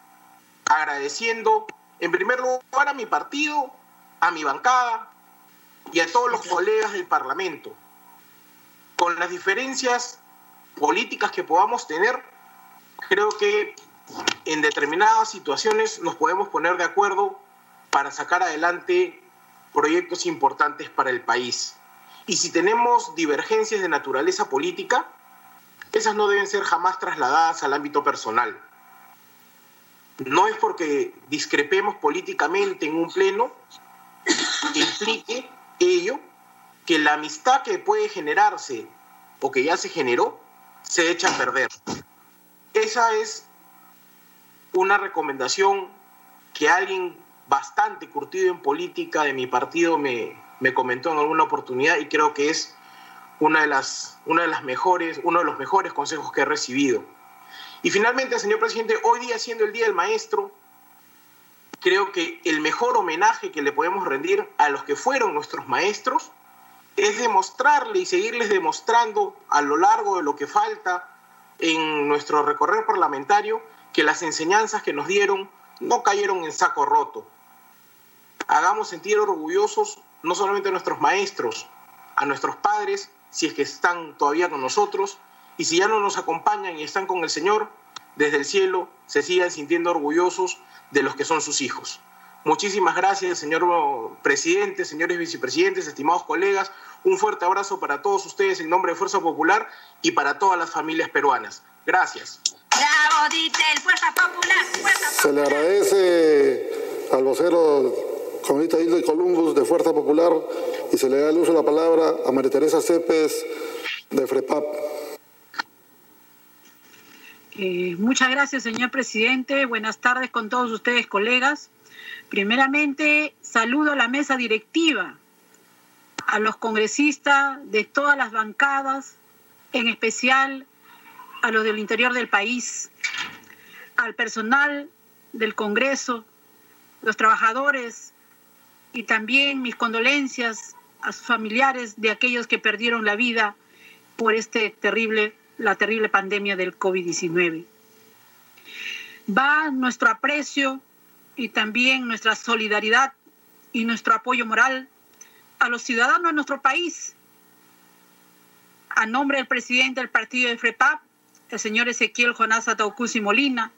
agradeciendo, en primer lugar, a mi partido, a mi bancada y a todos los colegas del Parlamento. Con las diferencias políticas que podamos tener, creo que en determinadas situaciones nos podemos poner de acuerdo para sacar adelante proyectos importantes para el país. Y si tenemos divergencias de naturaleza política, esas no deben ser jamás trasladadas al ámbito personal. No es porque discrepemos políticamente en un pleno que implique ello que la amistad que puede generarse o que ya se generó se echa a perder. Esa es una recomendación que alguien bastante curtido en política de mi partido me, me comentó en alguna oportunidad y creo que es una de las, una de las mejores, uno de los mejores consejos que he recibido. Y finalmente, señor presidente, hoy día siendo el Día del Maestro, creo que el mejor homenaje que le podemos rendir a los que fueron nuestros maestros es demostrarle y seguirles demostrando a lo largo de lo que falta en nuestro recorrer parlamentario que las enseñanzas que nos dieron no cayeron en saco roto. Hagamos sentir orgullosos no solamente a nuestros maestros, a nuestros padres, si es que están todavía con nosotros, y si ya no nos acompañan y están con el Señor, desde el cielo se sigan sintiendo orgullosos de los que son sus hijos. Muchísimas gracias, señor presidente, señores vicepresidentes, estimados colegas. Un fuerte abrazo para todos ustedes en nombre de Fuerza Popular y para todas las familias peruanas. Gracias. Se le agradece al vocero comunista Hildo Columbus de Fuerza Popular y se le da el uso de la palabra a María Teresa Cepes de FREPAP. Eh, muchas gracias, señor presidente. Buenas tardes con todos ustedes, colegas. Primeramente, saludo a la mesa directiva, a los congresistas de todas las bancadas, en especial a los del interior del país, al personal del Congreso, los trabajadores y también mis condolencias a sus familiares de aquellos que perdieron la vida por este terrible la terrible pandemia del COVID-19. Va nuestro aprecio y también nuestra solidaridad y nuestro apoyo moral a los ciudadanos de nuestro país. A nombre del presidente del partido de FREPAP, el señor Ezequiel Jonás Ataucusi Molina,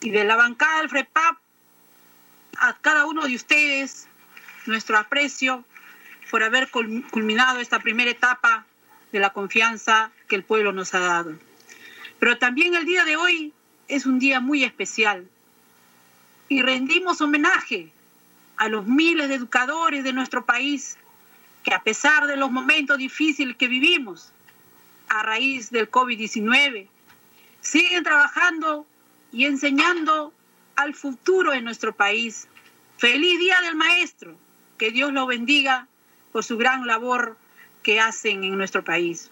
y de la bancada del FREPAP, a cada uno de ustedes, nuestro aprecio por haber culminado esta primera etapa de la confianza que el pueblo nos ha dado. Pero también el día de hoy es un día muy especial y rendimos homenaje a los miles de educadores de nuestro país que a pesar de los momentos difíciles que vivimos a raíz del COVID-19, siguen trabajando y enseñando al futuro de nuestro país. Feliz Día del Maestro, que Dios lo bendiga por su gran labor que hacen en nuestro país.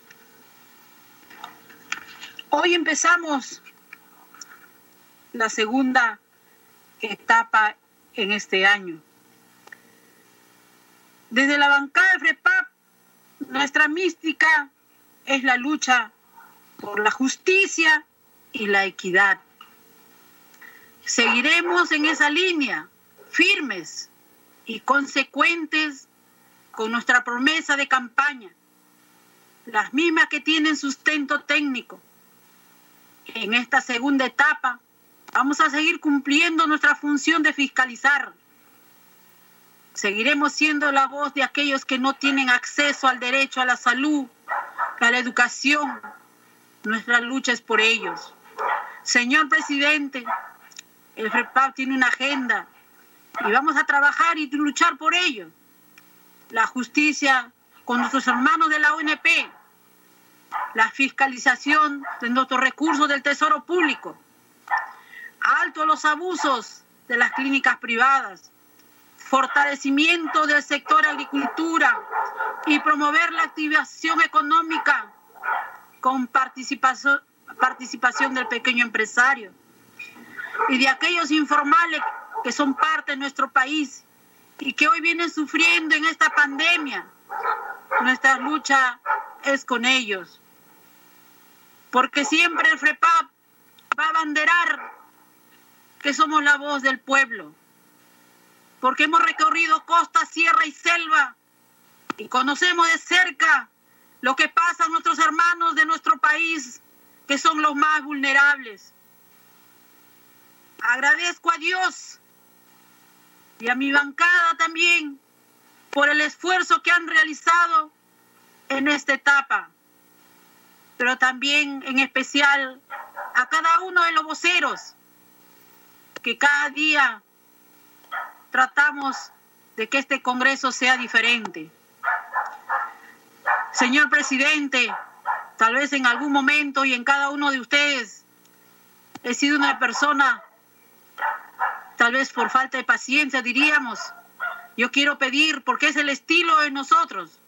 Hoy empezamos la segunda etapa en este año. Desde la bancada de FREPAP, nuestra mística es la lucha por la justicia y la equidad. Seguiremos en esa línea, firmes y consecuentes con nuestra promesa de campaña, las mismas que tienen sustento técnico. En esta segunda etapa vamos a seguir cumpliendo nuestra función de fiscalizar. Seguiremos siendo la voz de aquellos que no tienen acceso al derecho a la salud, la educación. Nuestra lucha es por ellos. Señor presidente, el FREPAP tiene una agenda y vamos a trabajar y luchar por ello la justicia con nuestros hermanos de la ONP, la fiscalización de nuestros recursos del Tesoro Público, alto los abusos de las clínicas privadas, fortalecimiento del sector agricultura y promover la activación económica con participación, participación del pequeño empresario y de aquellos informales que son parte de nuestro país y que hoy vienen sufriendo en esta pandemia. Nuestra lucha es con ellos. Porque siempre el FREPAP va a abanderar que somos la voz del pueblo. Porque hemos recorrido costa, sierra y selva y conocemos de cerca lo que pasa a nuestros hermanos de nuestro país, que son los más vulnerables. Agradezco a Dios y a mi bancada también por el esfuerzo que han realizado en esta etapa, pero también en especial a cada uno de los voceros que cada día tratamos de que este Congreso sea diferente. Señor presidente, tal vez en algún momento y en cada uno de ustedes he sido una persona, tal vez por falta de paciencia diríamos, yo quiero pedir, porque es el estilo de nosotros,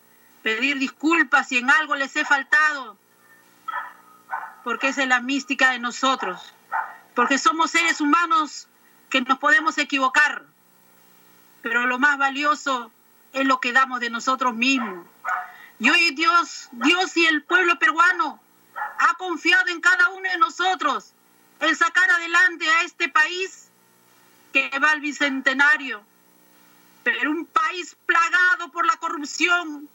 pedir disculpas si en algo les he faltado, porque es la mística de nosotros, porque somos seres humanos que nos podemos equivocar, pero lo más valioso es lo que damos de nosotros mismos. Y hoy Dios, Dios y el pueblo peruano ha confiado en cada uno de nosotros el sacar adelante a este país que va al bicentenario, pero un país plagado por la corrupción,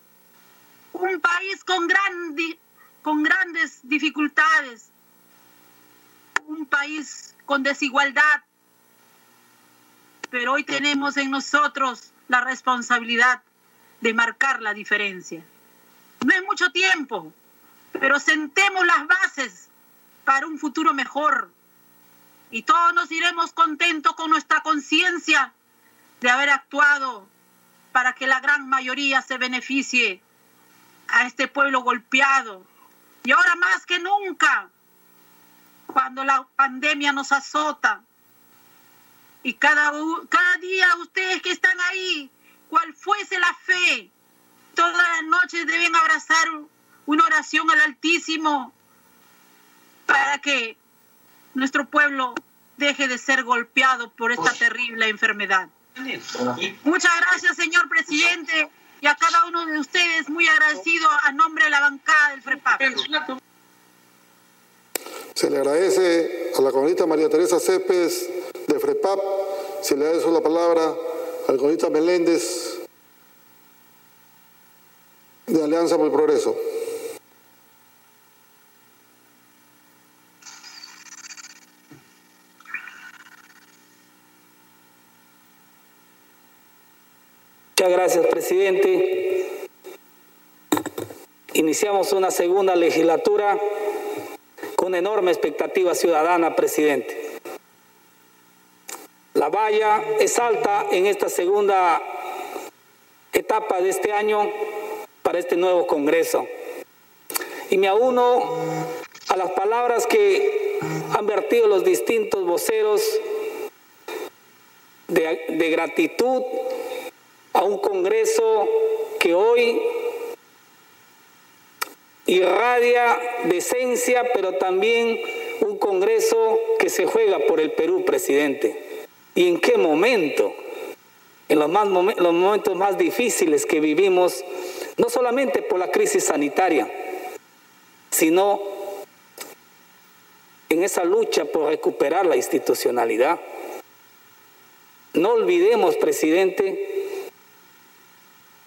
un país con, gran, con grandes dificultades, un país con desigualdad, pero hoy tenemos en nosotros la responsabilidad de marcar la diferencia. No es mucho tiempo, pero sentemos las bases para un futuro mejor. Y todos nos iremos contentos con nuestra conciencia de haber actuado para que la gran mayoría se beneficie a este pueblo golpeado. Y ahora más que nunca, cuando la pandemia nos azota, y cada, cada día ustedes que están ahí, cual fuese la fe, todas las noches deben abrazar una oración al Altísimo para que nuestro pueblo deje de ser golpeado por esta terrible enfermedad. Muchas gracias, señor presidente, y a cada uno de ustedes muy agradecido a nombre de la bancada del FREPAP. Se le agradece a la comunista María Teresa Cepes de FREPAP. Se le da la palabra al comunista Meléndez de Alianza por el Progreso. Muchas gracias, presidente. Iniciamos una segunda legislatura con enorme expectativa ciudadana, presidente. La valla es alta en esta segunda etapa de este año para este nuevo Congreso. Y me auno a las palabras que han vertido los distintos voceros de, de gratitud a un Congreso que hoy irradia decencia, pero también un Congreso que se juega por el Perú, presidente. ¿Y en qué momento? En los, más, los momentos más difíciles que vivimos, no solamente por la crisis sanitaria, sino en esa lucha por recuperar la institucionalidad. No olvidemos, presidente,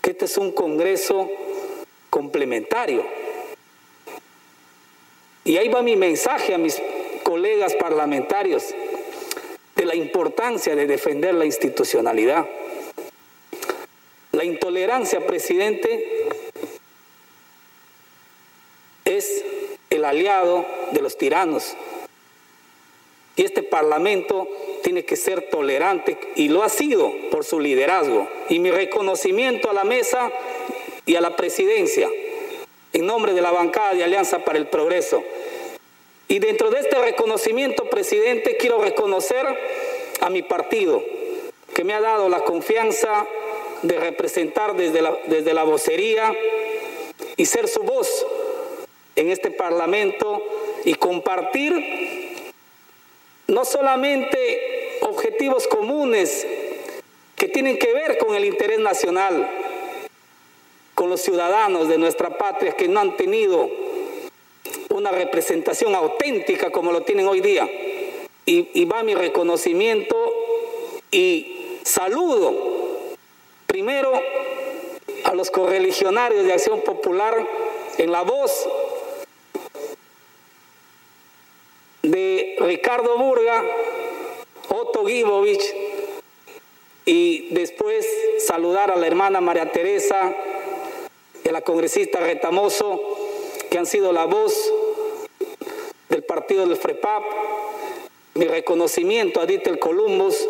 que este es un Congreso complementario. Y ahí va mi mensaje a mis colegas parlamentarios la importancia de defender la institucionalidad. La intolerancia, presidente, es el aliado de los tiranos. Y este Parlamento tiene que ser tolerante y lo ha sido por su liderazgo. Y mi reconocimiento a la mesa y a la presidencia en nombre de la bancada de Alianza para el Progreso. Y dentro de este reconocimiento, presidente, quiero reconocer a mi partido, que me ha dado la confianza de representar desde la, desde la vocería y ser su voz en este Parlamento y compartir no solamente objetivos comunes que tienen que ver con el interés nacional, con los ciudadanos de nuestra patria que no han tenido una representación auténtica como lo tienen hoy día. Y, va mi reconocimiento y saludo primero a los correligionarios de Acción Popular en la voz de Ricardo Burga, Otto Gibovich, y después saludar a la hermana María Teresa y a la congresista Retamoso, que han sido la voz partido del FREPAP, mi reconocimiento a Dieter Columbus,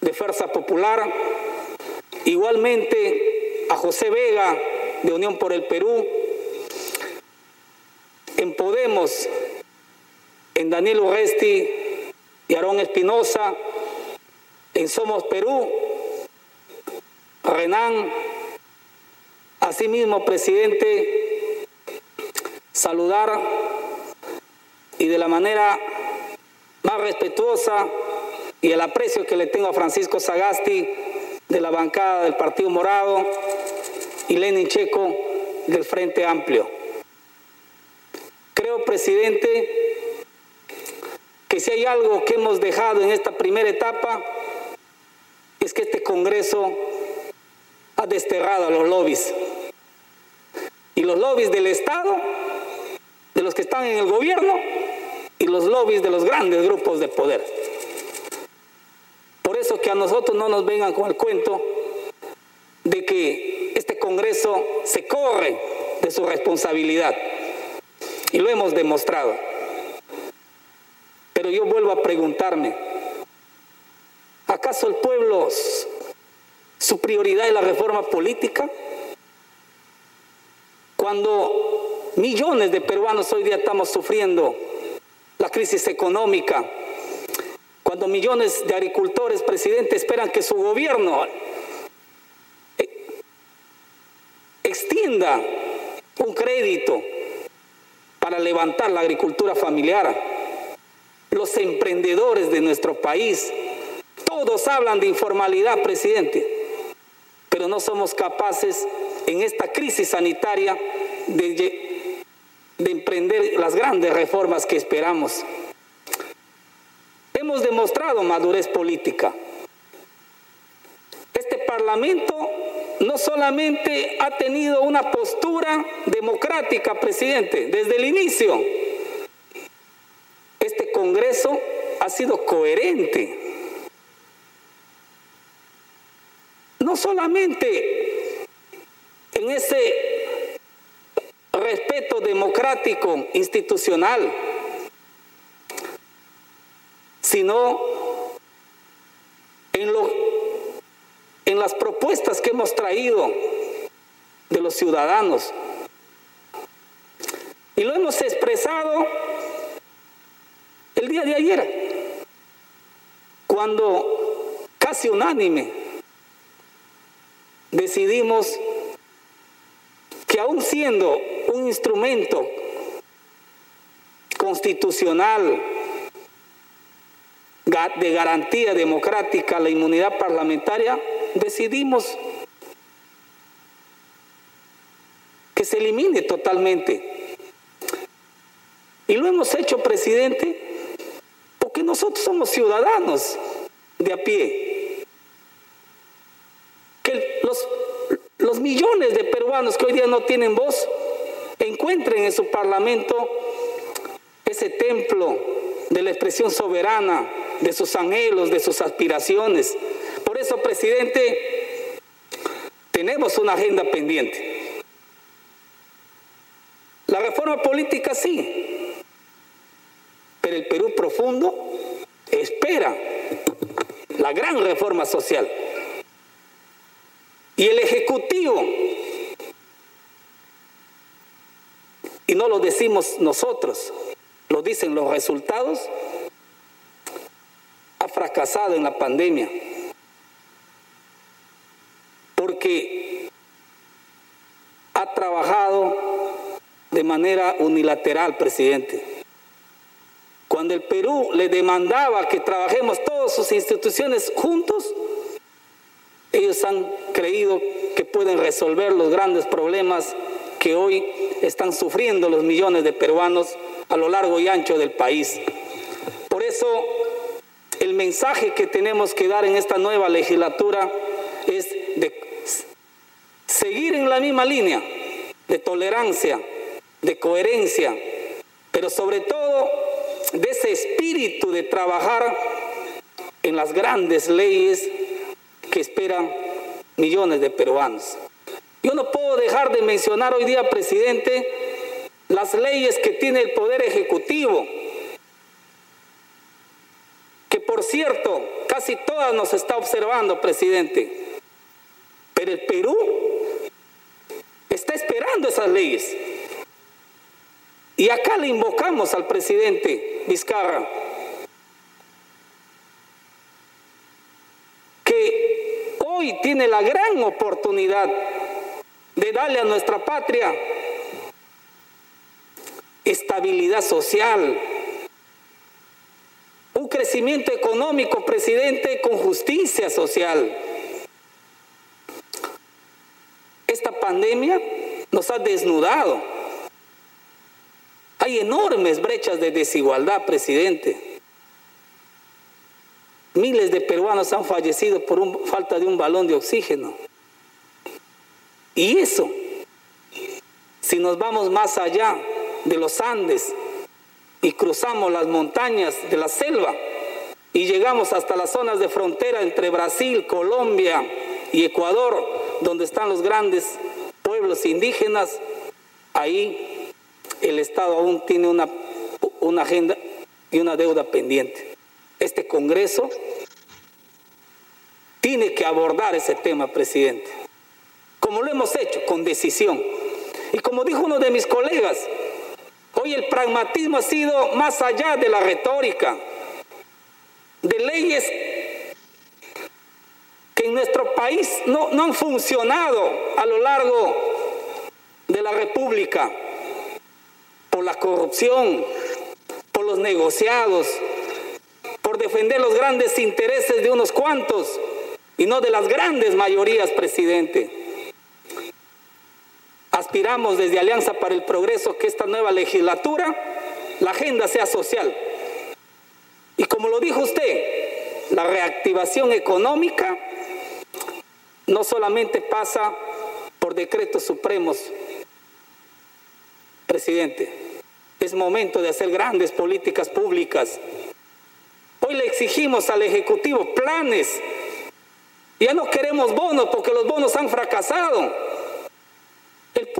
de Fuerza Popular, igualmente a José Vega, de Unión por el Perú, en Podemos, en Daniel Urresti y Aarón Espinosa, en Somos Perú, Renan, asimismo presidente, saludar y de la manera más respetuosa y el aprecio que le tengo a Francisco Sagasti de la bancada del Partido Morado y Lenin Checo del Frente Amplio. Creo, presidente, que si hay algo que hemos dejado en esta primera etapa, es que este Congreso ha desterrado a los lobbies. Y los lobbies del Estado, de los que están en el gobierno, y los lobbies de los grandes grupos de poder. Por eso que a nosotros no nos vengan con el cuento de que este Congreso se corre de su responsabilidad. Y lo hemos demostrado. Pero yo vuelvo a preguntarme, ¿acaso el pueblo, su prioridad es la reforma política? Cuando millones de peruanos hoy día estamos sufriendo la crisis económica, cuando millones de agricultores, presidente, esperan que su gobierno extienda un crédito para levantar la agricultura familiar. Los emprendedores de nuestro país, todos hablan de informalidad, presidente, pero no somos capaces en esta crisis sanitaria de, de emprender las grandes reformas que esperamos. Hemos demostrado madurez política. Este Parlamento no solamente ha tenido una postura democrática, presidente, desde el inicio. Este Congreso ha sido coherente. No solamente en ese respeto democrático institucional, sino en, lo, en las propuestas que hemos traído de los ciudadanos. Y lo hemos expresado el día de ayer, cuando casi unánime decidimos que aún siendo un instrumento constitucional de garantía democrática la inmunidad parlamentaria, decidimos que se elimine totalmente. Y lo hemos hecho, presidente, porque nosotros somos ciudadanos de a pie. Que los, los millones de peruanos que hoy día no tienen voz encuentren en su parlamento ese templo de la expresión soberana de sus anhelos, de sus aspiraciones. Por eso, presidente, tenemos una agenda pendiente. La reforma política sí, pero el Perú profundo espera la gran reforma social. Y el Ejecutivo, y no lo decimos nosotros, lo dicen los resultados, ha fracasado en la pandemia. Porque ha trabajado de manera unilateral, presidente. Cuando el Perú le demandaba que trabajemos todas sus instituciones juntos, ellos han creído que pueden resolver los grandes problemas que hoy están sufriendo los millones de peruanos a lo largo y ancho del país. Por eso el mensaje que tenemos que dar en esta nueva legislatura es de seguir en la misma línea de tolerancia, de coherencia, pero sobre todo de ese espíritu de trabajar en las grandes leyes que esperan millones de peruanos. Yo no puedo dejar de mencionar hoy día, presidente, las leyes que tiene el Poder Ejecutivo, que por cierto, casi todas nos está observando, presidente, pero el Perú está esperando esas leyes. Y acá le invocamos al presidente Vizcarra que hoy tiene la gran oportunidad de darle a nuestra patria estabilidad social, un crecimiento económico, presidente, con justicia social. Esta pandemia nos ha desnudado. Hay enormes brechas de desigualdad, presidente. Miles de peruanos han fallecido por falta de un balón de oxígeno. Y eso, si nos vamos más allá de los Andes y cruzamos las montañas de la selva y llegamos hasta las zonas de frontera entre Brasil, Colombia y Ecuador, donde están los grandes pueblos indígenas, ahí el Estado aún tiene una, una agenda y una deuda pendiente. Este Congreso tiene que abordar ese tema, presidente como lo hemos hecho, con decisión. Y como dijo uno de mis colegas, hoy el pragmatismo ha sido más allá de la retórica, de leyes que en nuestro país no, no han funcionado a lo largo de la República por la corrupción, por los negociados, por defender los grandes intereses de unos cuantos y no de las grandes mayorías, presidente. Aspiramos desde Alianza para el Progreso que esta nueva legislatura, la agenda sea social. Y como lo dijo usted, la reactivación económica no solamente pasa por decretos supremos, presidente, es momento de hacer grandes políticas públicas. Hoy le exigimos al Ejecutivo planes. Ya no queremos bonos porque los bonos han fracasado.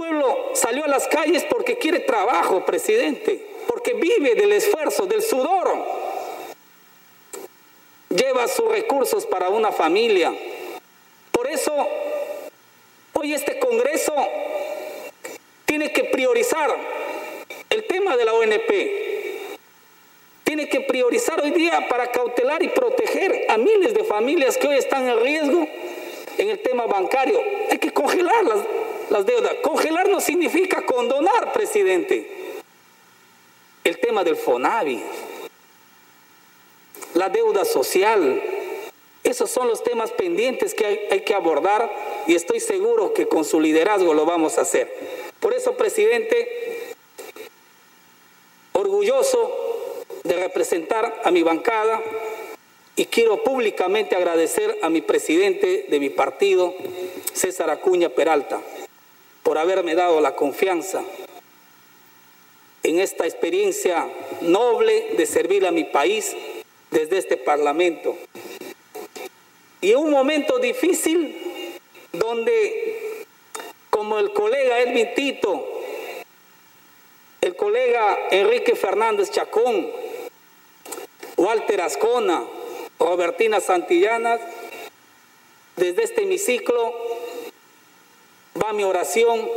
Pueblo salió a las calles porque quiere trabajo, presidente, porque vive del esfuerzo, del sudor. Lleva sus recursos para una familia. Por eso, hoy este Congreso tiene que priorizar el tema de la ONP. Tiene que priorizar hoy día para cautelar y proteger a miles de familias que hoy están en riesgo en el tema bancario. Hay que congelarlas las deudas. Congelar no significa condonar, presidente. El tema del FONAVI, la deuda social, esos son los temas pendientes que hay, hay, que abordar y estoy seguro que con su liderazgo lo vamos a hacer. Por eso, presidente, orgulloso de representar a mi bancada y quiero públicamente agradecer a mi presidente de mi partido, César Acuña Peralta por haberme dado la confianza en esta experiencia noble de servir a mi país desde este Parlamento. Y en un momento difícil donde, como el colega Edwin Tito, el colega Enrique Fernández Chacón, Walter Ascona, Robertina Santillana, desde este hemiciclo va mi oración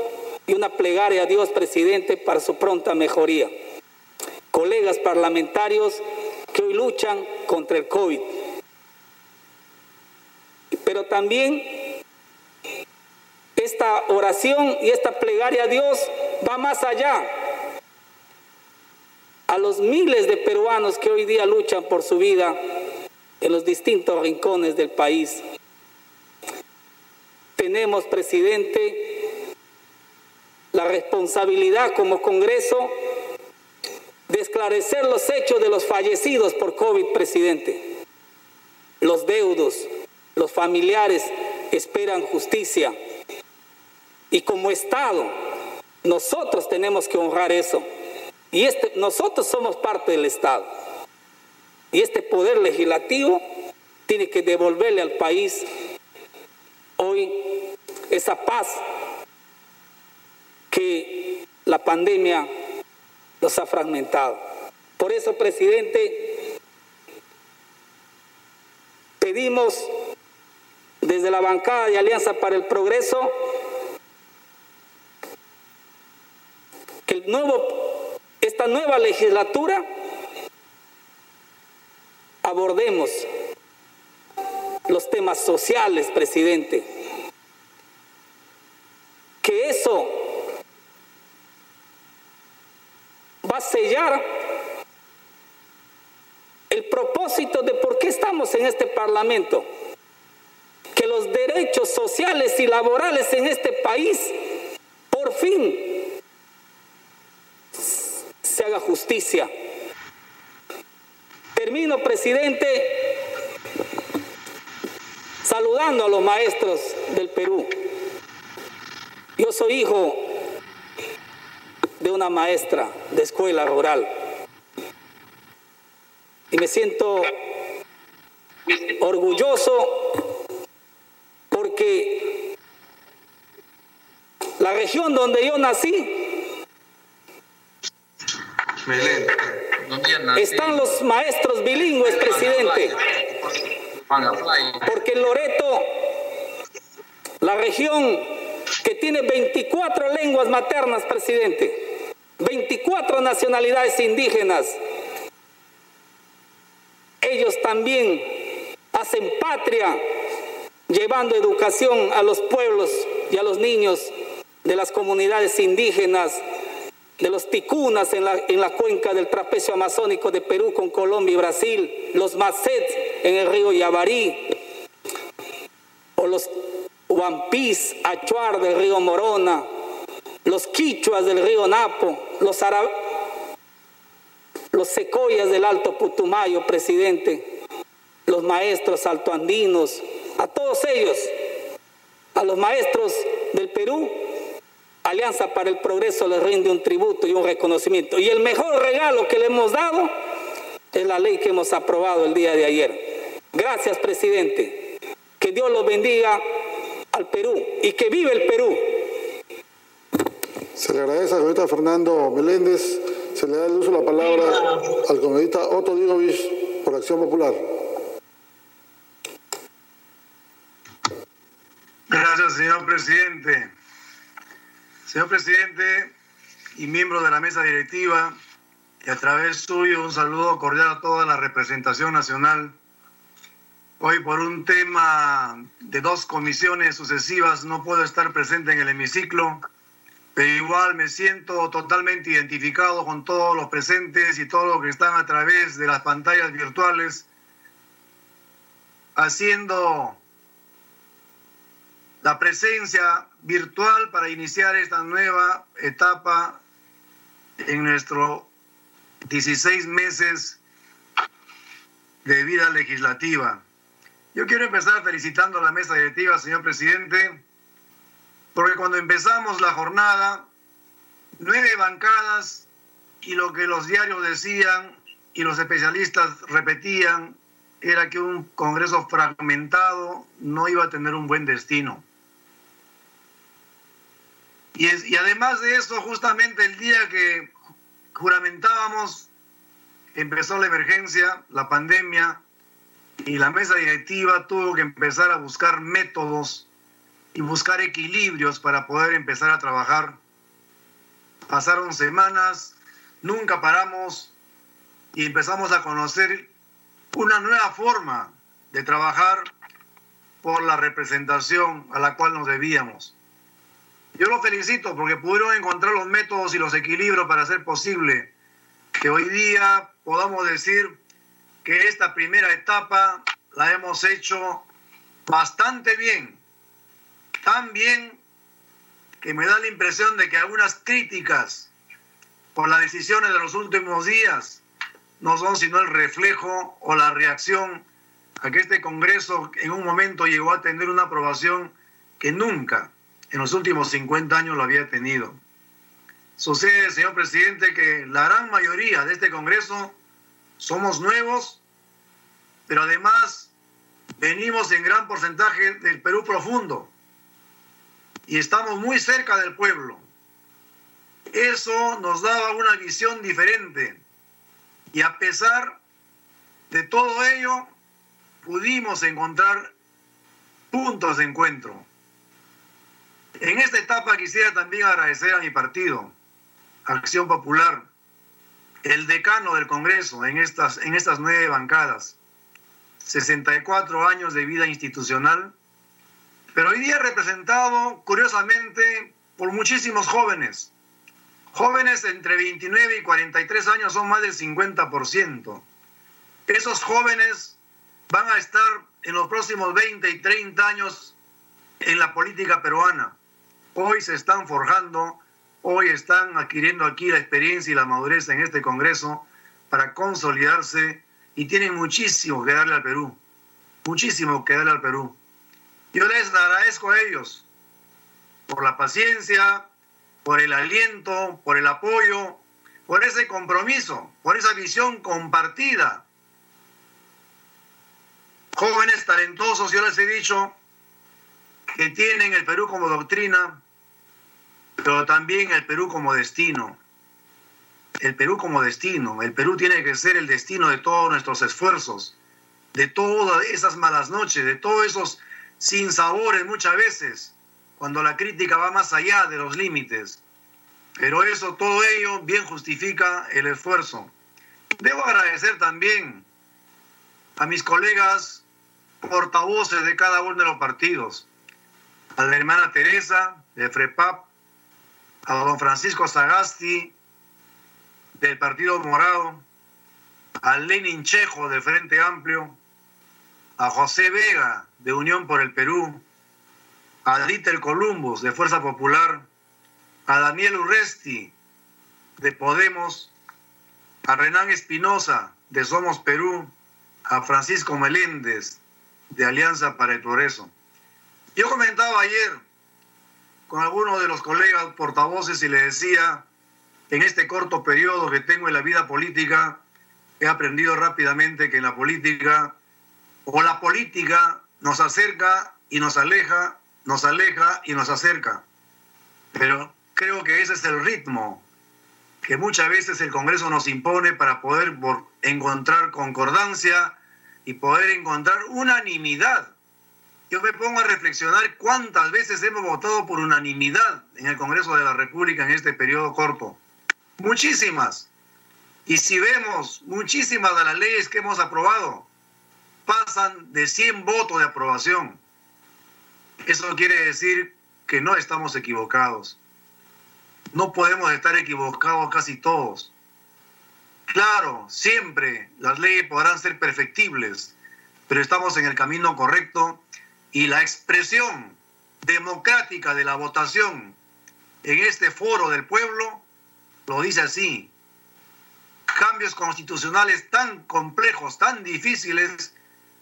y una plegaria a Dios, presidente, para su pronta mejoría. Colegas parlamentarios que hoy luchan contra el COVID. Pero también esta oración y esta plegaria a Dios va más allá. A los miles de peruanos que hoy día luchan por su vida en los distintos rincones del país tenemos, presidente, la responsabilidad como Congreso de esclarecer los hechos de los fallecidos por COVID, presidente. Los deudos, los familiares esperan justicia. Y como Estado, nosotros tenemos que honrar eso. Y este, nosotros somos parte del Estado. Y este poder legislativo tiene que devolverle al país hoy esa paz que la pandemia nos ha fragmentado. Por eso, presidente, pedimos desde la bancada de Alianza para el Progreso que el nuevo, esta nueva legislatura abordemos los temas sociales, presidente. Que eso va a sellar el propósito de por qué estamos en este Parlamento. Que los derechos sociales y laborales en este país, por fin, se haga justicia. Termino, presidente, saludando a los maestros del Perú. Yo soy hijo de una maestra de escuela rural y me siento orgulloso porque la región donde yo nací están los maestros bilingües, presidente. Porque Loreto, la región que tiene 24 lenguas maternas, presidente, 24 nacionalidades indígenas, ellos también hacen patria llevando educación a los pueblos y a los niños de las comunidades indígenas, de los ticunas en la, en la cuenca del trapecio amazónico de Perú con Colombia y Brasil, los macets en el río Yabarí, o los huampís, achuar del río Morona, los quichuas del río Napo, los ara- los secoyas del Alto Putumayo, presidente, los maestros altoandinos, a todos ellos, a los maestros del Perú, Alianza para el Progreso les rinde un tributo y un reconocimiento. Y el mejor regalo que le hemos dado es la ley que hemos aprobado el día de ayer. Gracias, presidente. Que Dios los bendiga al Perú y que vive el Perú. Se le agradece al congresista Fernando Meléndez. Se le da el uso de la palabra al congresista Otto Digovich por Acción Popular. Gracias, señor presidente. Señor presidente y miembro de la mesa directiva, y a través suyo un saludo cordial a toda la representación nacional. Hoy por un tema de dos comisiones sucesivas no puedo estar presente en el hemiciclo, pero igual me siento totalmente identificado con todos los presentes y todos los que están a través de las pantallas virtuales haciendo la presencia virtual para iniciar esta nueva etapa en nuestro 16 meses de vida legislativa. Yo quiero empezar felicitando a la mesa directiva, señor presidente, porque cuando empezamos la jornada, nueve bancadas y lo que los diarios decían y los especialistas repetían era que un Congreso fragmentado no iba a tener un buen destino. Y, es- y además de eso, justamente el día que juramentábamos, empezó la emergencia, la pandemia, y la mesa directiva tuvo que empezar a buscar métodos y buscar equilibrios para poder empezar a trabajar. Pasaron semanas, nunca paramos y empezamos a conocer una nueva forma de trabajar por la representación a la cual nos debíamos. Yo lo felicito porque pudieron encontrar los métodos y los equilibrios para hacer posible que hoy día podamos decir que esta primera etapa la hemos hecho bastante bien. Tan bien que me da la impresión de que algunas críticas por las decisiones de los últimos días no son sino el reflejo o la reacción a que este Congreso en un momento llegó a tener una aprobación que nunca en los últimos 50 años lo había tenido. Sucede, señor presidente, que la gran mayoría de este Congreso somos nuevos, pero además venimos en gran porcentaje del Perú profundo, y estamos muy cerca del pueblo. Eso nos daba una visión diferente y a pesar de todo ello pudimos encontrar puntos de encuentro. En esta etapa quisiera también agradecer a mi partido, Acción Popular, el decano del Congreso en estas, en estas nueve bancadas, 64 años de vida institucional, pero hoy día representado curiosamente por muchísimos jóvenes. Jóvenes entre 29 y 43 años son más del 50%. Esos jóvenes van a estar en los próximos 20 y 30 años en la política peruana. Hoy se están forjando, hoy están adquiriendo aquí la experiencia y la madurez en este Congreso para consolidarse y tienen muchísimo que darle al Perú, muchísimo que darle al Perú. Yo les agradezco a ellos por la paciencia, por el aliento, por el apoyo, por ese compromiso, por esa visión compartida. Jóvenes talentosos, yo les he dicho, que tienen el Perú como doctrina, pero también el Perú como destino. El Perú como destino. El Perú tiene que ser el destino de todos nuestros esfuerzos, de todas esas malas noches, de todos esos sinsabores muchas veces, cuando la crítica va más allá de los límites. Pero eso, todo ello bien justifica el esfuerzo. Debo agradecer también a mis colegas portavoces de cada uno de los partidos, a la hermana Teresa de FREPAP, a don Francisco Sagasti del Partido Morado, a Lenin Chejo del Frente Amplio, a José Vega de Unión por el Perú, a Dieter Columbus de Fuerza Popular, a Daniel Urresti de Podemos, a Renán Espinosa de Somos Perú, a Francisco Meléndez de Alianza para el Progreso. Yo comentaba ayer con algunos de los colegas portavoces y le decía, en este corto periodo que tengo en la vida política, he aprendido rápidamente que la política, o la política nos acerca y nos aleja, nos aleja y nos acerca. Pero creo que ese es el ritmo que muchas veces el Congreso nos impone para poder encontrar concordancia y poder encontrar unanimidad. Yo me pongo a reflexionar cuántas veces hemos votado por unanimidad en el Congreso de la República en este periodo corto. Muchísimas. Y si vemos muchísimas de las leyes que hemos aprobado, pasan de 100 votos de aprobación. Eso quiere decir que no estamos equivocados. No podemos estar equivocados casi todos. Claro, siempre las leyes podrán ser perfectibles, pero estamos en el camino correcto y la expresión democrática de la votación en este foro del pueblo lo dice así. Cambios constitucionales tan complejos, tan difíciles,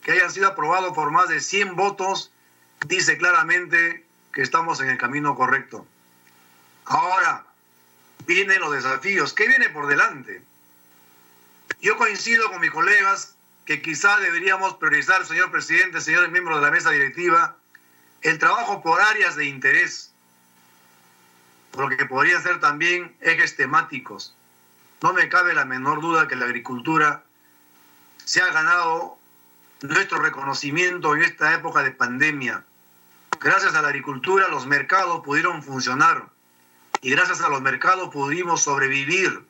que hayan sido aprobados por más de 100 votos, dice claramente que estamos en el camino correcto. Ahora, vienen los desafíos. ¿Qué viene por delante? Yo coincido con mis colegas que quizá deberíamos priorizar, señor presidente, señores miembros de la mesa directiva, el trabajo por áreas de interés, por lo que podrían ser también ejes temáticos. No me cabe la menor duda que la agricultura se ha ganado nuestro reconocimiento en esta época de pandemia. Gracias a la agricultura los mercados pudieron funcionar y gracias a los mercados pudimos sobrevivir.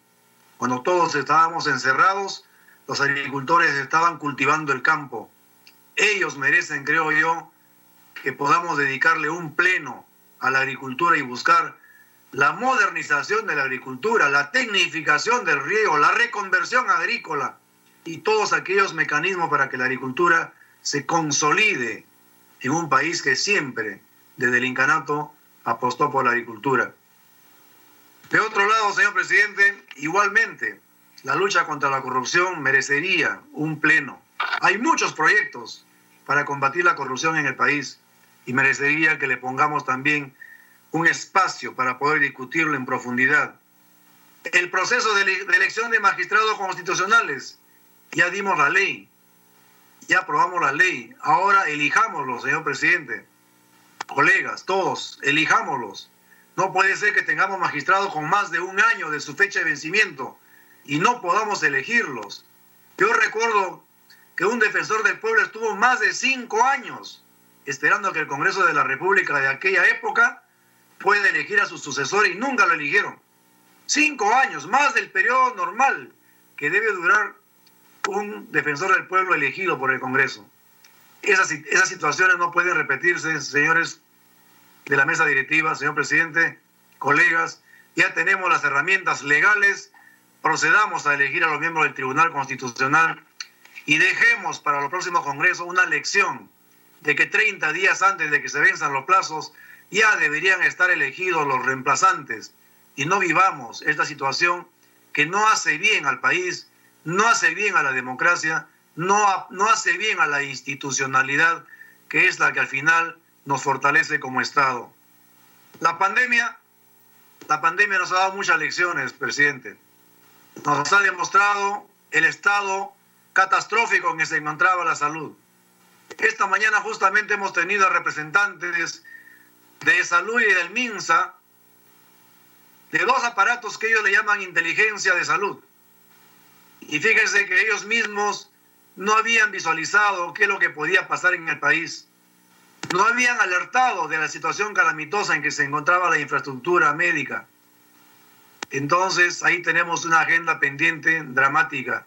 Cuando todos estábamos encerrados, los agricultores estaban cultivando el campo. Ellos merecen, creo yo, que podamos dedicarle un pleno a la agricultura y buscar la modernización de la agricultura, la tecnificación del riego, la reconversión agrícola y todos aquellos mecanismos para que la agricultura se consolide en un país que siempre, desde el incanato, apostó por la agricultura. De otro lado, señor presidente, igualmente, la lucha contra la corrupción merecería un pleno. Hay muchos proyectos para combatir la corrupción en el país y merecería que le pongamos también un espacio para poder discutirlo en profundidad. El proceso de, elección de magistrados constitucionales, ya dimos la ley, ya aprobamos la ley, ahora elijámoslo, señor presidente. colegas, todos, elijámoslos. No puede ser que tengamos magistrados con más de un año de su fecha de vencimiento y no podamos elegirlos. Yo recuerdo que un defensor del pueblo estuvo más de cinco años esperando que el Congreso de la República de aquella época pueda elegir a su sucesor y nunca lo eligieron. Cinco años, más del periodo normal que debe durar un defensor del pueblo elegido por el Congreso. Esas, esas situaciones no pueden repetirse, señores de la mesa directiva, señor presidente, colegas. Ya tenemos las herramientas legales, procedamos a elegir a los miembros del Tribunal Constitucional y dejemos para los próximos congresos una lección de que 30 días antes de que se venzan los plazos ya deberían estar elegidos los reemplazantes y no vivamos esta situación que no hace bien al país, no hace bien a la democracia, no, no hace bien a la institucionalidad, que es la que al final nos fortalece como Estado. La pandemia, la pandemia nos ha dado muchas lecciones, presidente. Nos ha demostrado el estado catastrófico en que se encontraba la salud. Esta mañana justamente hemos tenido a representantes de salud y del MINSA de dos aparatos que ellos le llaman inteligencia de salud. Y fíjense que ellos mismos no habían visualizado qué es lo que podía pasar en el país. No habían alertado de la situación calamitosa en que se encontraba la infraestructura médica. Entonces ahí tenemos una agenda pendiente dramática.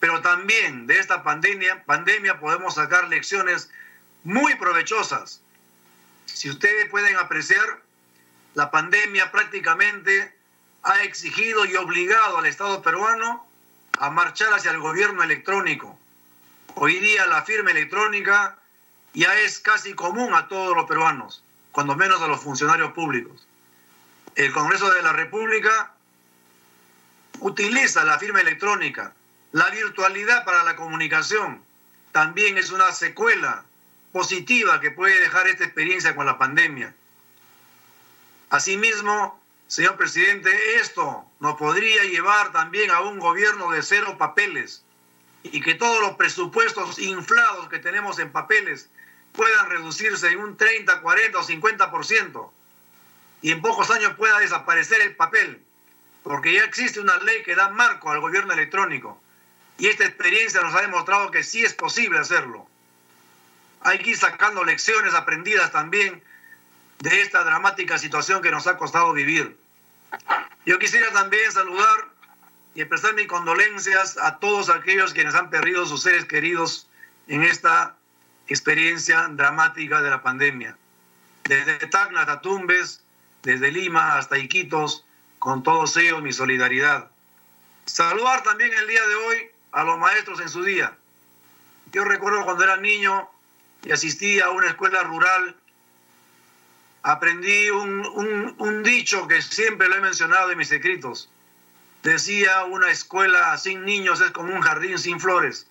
Pero también de esta pandemia, pandemia podemos sacar lecciones muy provechosas. Si ustedes pueden apreciar, la pandemia prácticamente ha exigido y obligado al Estado peruano a marchar hacia el gobierno electrónico. Hoy día la firma electrónica ya es casi común a todos los peruanos, cuando menos a los funcionarios públicos. El Congreso de la República utiliza la firma electrónica. La virtualidad para la comunicación también es una secuela positiva que puede dejar esta experiencia con la pandemia. Asimismo, señor presidente, esto nos podría llevar también a un gobierno de cero papeles y que todos los presupuestos inflados que tenemos en papeles puedan reducirse en un 30, 40 o 50% y en pocos años pueda desaparecer el papel, porque ya existe una ley que da marco al gobierno electrónico y esta experiencia nos ha demostrado que sí es posible hacerlo. Hay que ir sacando lecciones aprendidas también de esta dramática situación que nos ha costado vivir. Yo quisiera también saludar y expresar mis condolencias a todos aquellos quienes han perdido sus seres queridos en esta experiencia dramática de la pandemia. Desde Tacna hasta Tumbes, desde Lima hasta Iquitos, con todos ellos mi solidaridad. Saludar también el día de hoy a los maestros en su día. Yo recuerdo cuando era niño y asistí a una escuela rural aprendí un, un, un, dicho que siempre lo he mencionado en mis escritos. Decía, una escuela sin niños es como un jardín sin flores.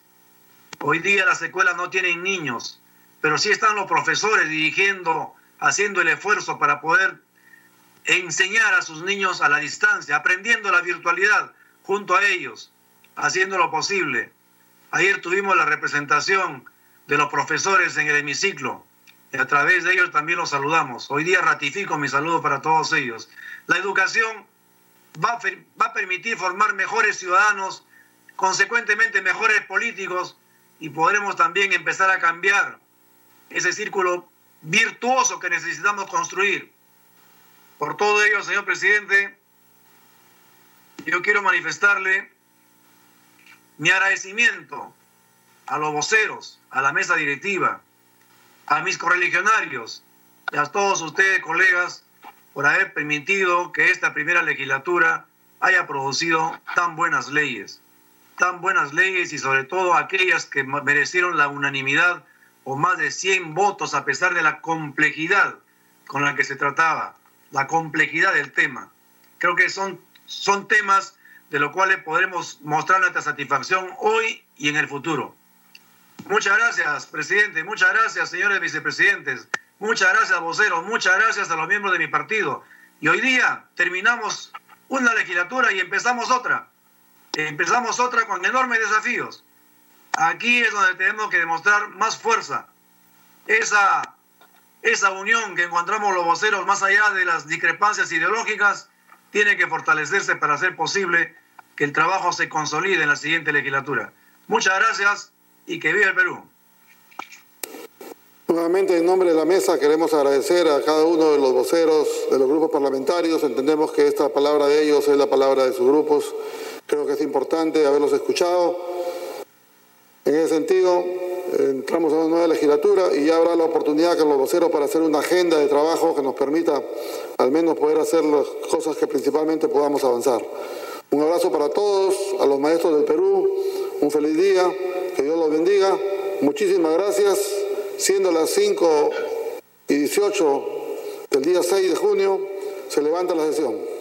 Hoy día las escuelas no tienen niños, pero sí están los profesores dirigiendo, haciendo el esfuerzo para poder enseñar a sus niños a la distancia, aprendiendo la virtualidad junto a ellos, haciendo lo posible. Ayer tuvimos la representación de los profesores en el hemiciclo y a través de ellos también los saludamos. Hoy día ratifico mi saludo para todos ellos. La educación va va a permitir formar mejores ciudadanos, consecuentemente mejores políticos y podremos también empezar a cambiar ese círculo virtuoso que necesitamos construir. Por todo ello, señor presidente, yo quiero manifestarle mi agradecimiento a los voceros, a la mesa directiva, a mis correligionarios y a todos ustedes, colegas, por haber permitido que esta primera legislatura haya producido tan buenas leyes, tan buenas leyes y sobre todo aquellas que merecieron la unanimidad o más de 100 votos a pesar de la complejidad con la que se trataba, la complejidad del tema. Creo que son, son temas de los cuales podremos mostrar nuestra satisfacción hoy y en el futuro. Muchas gracias, presidente. Muchas gracias, señores vicepresidentes. Muchas gracias, voceros. Muchas gracias a los miembros de mi partido. Y hoy día terminamos una legislatura y empezamos otra. Empezamos otra con enormes desafíos. Aquí es donde tenemos que demostrar más fuerza. Esa esa unión que encontramos los voceros más allá de las discrepancias ideológicas tiene que fortalecerse para hacer posible que el trabajo se consolide en la siguiente legislatura. Muchas gracias y que viva el Perú. Nuevamente, en nombre de la mesa, queremos agradecer a cada uno de los voceros de los grupos parlamentarios. Entendemos que esta palabra de ellos es la palabra de sus grupos. Creo que es importante haberlos escuchado. En ese sentido, entramos a una nueva legislatura y ya habrá la oportunidad con los voceros para hacer una agenda de trabajo que nos permita al menos poder hacer las cosas que principalmente podamos avanzar. Un abrazo para todos, a los maestros del Perú, un feliz día, que Dios los bendiga. Muchísimas gracias. Siendo las 5 y 18 del día 6 de junio, se levanta la sesión.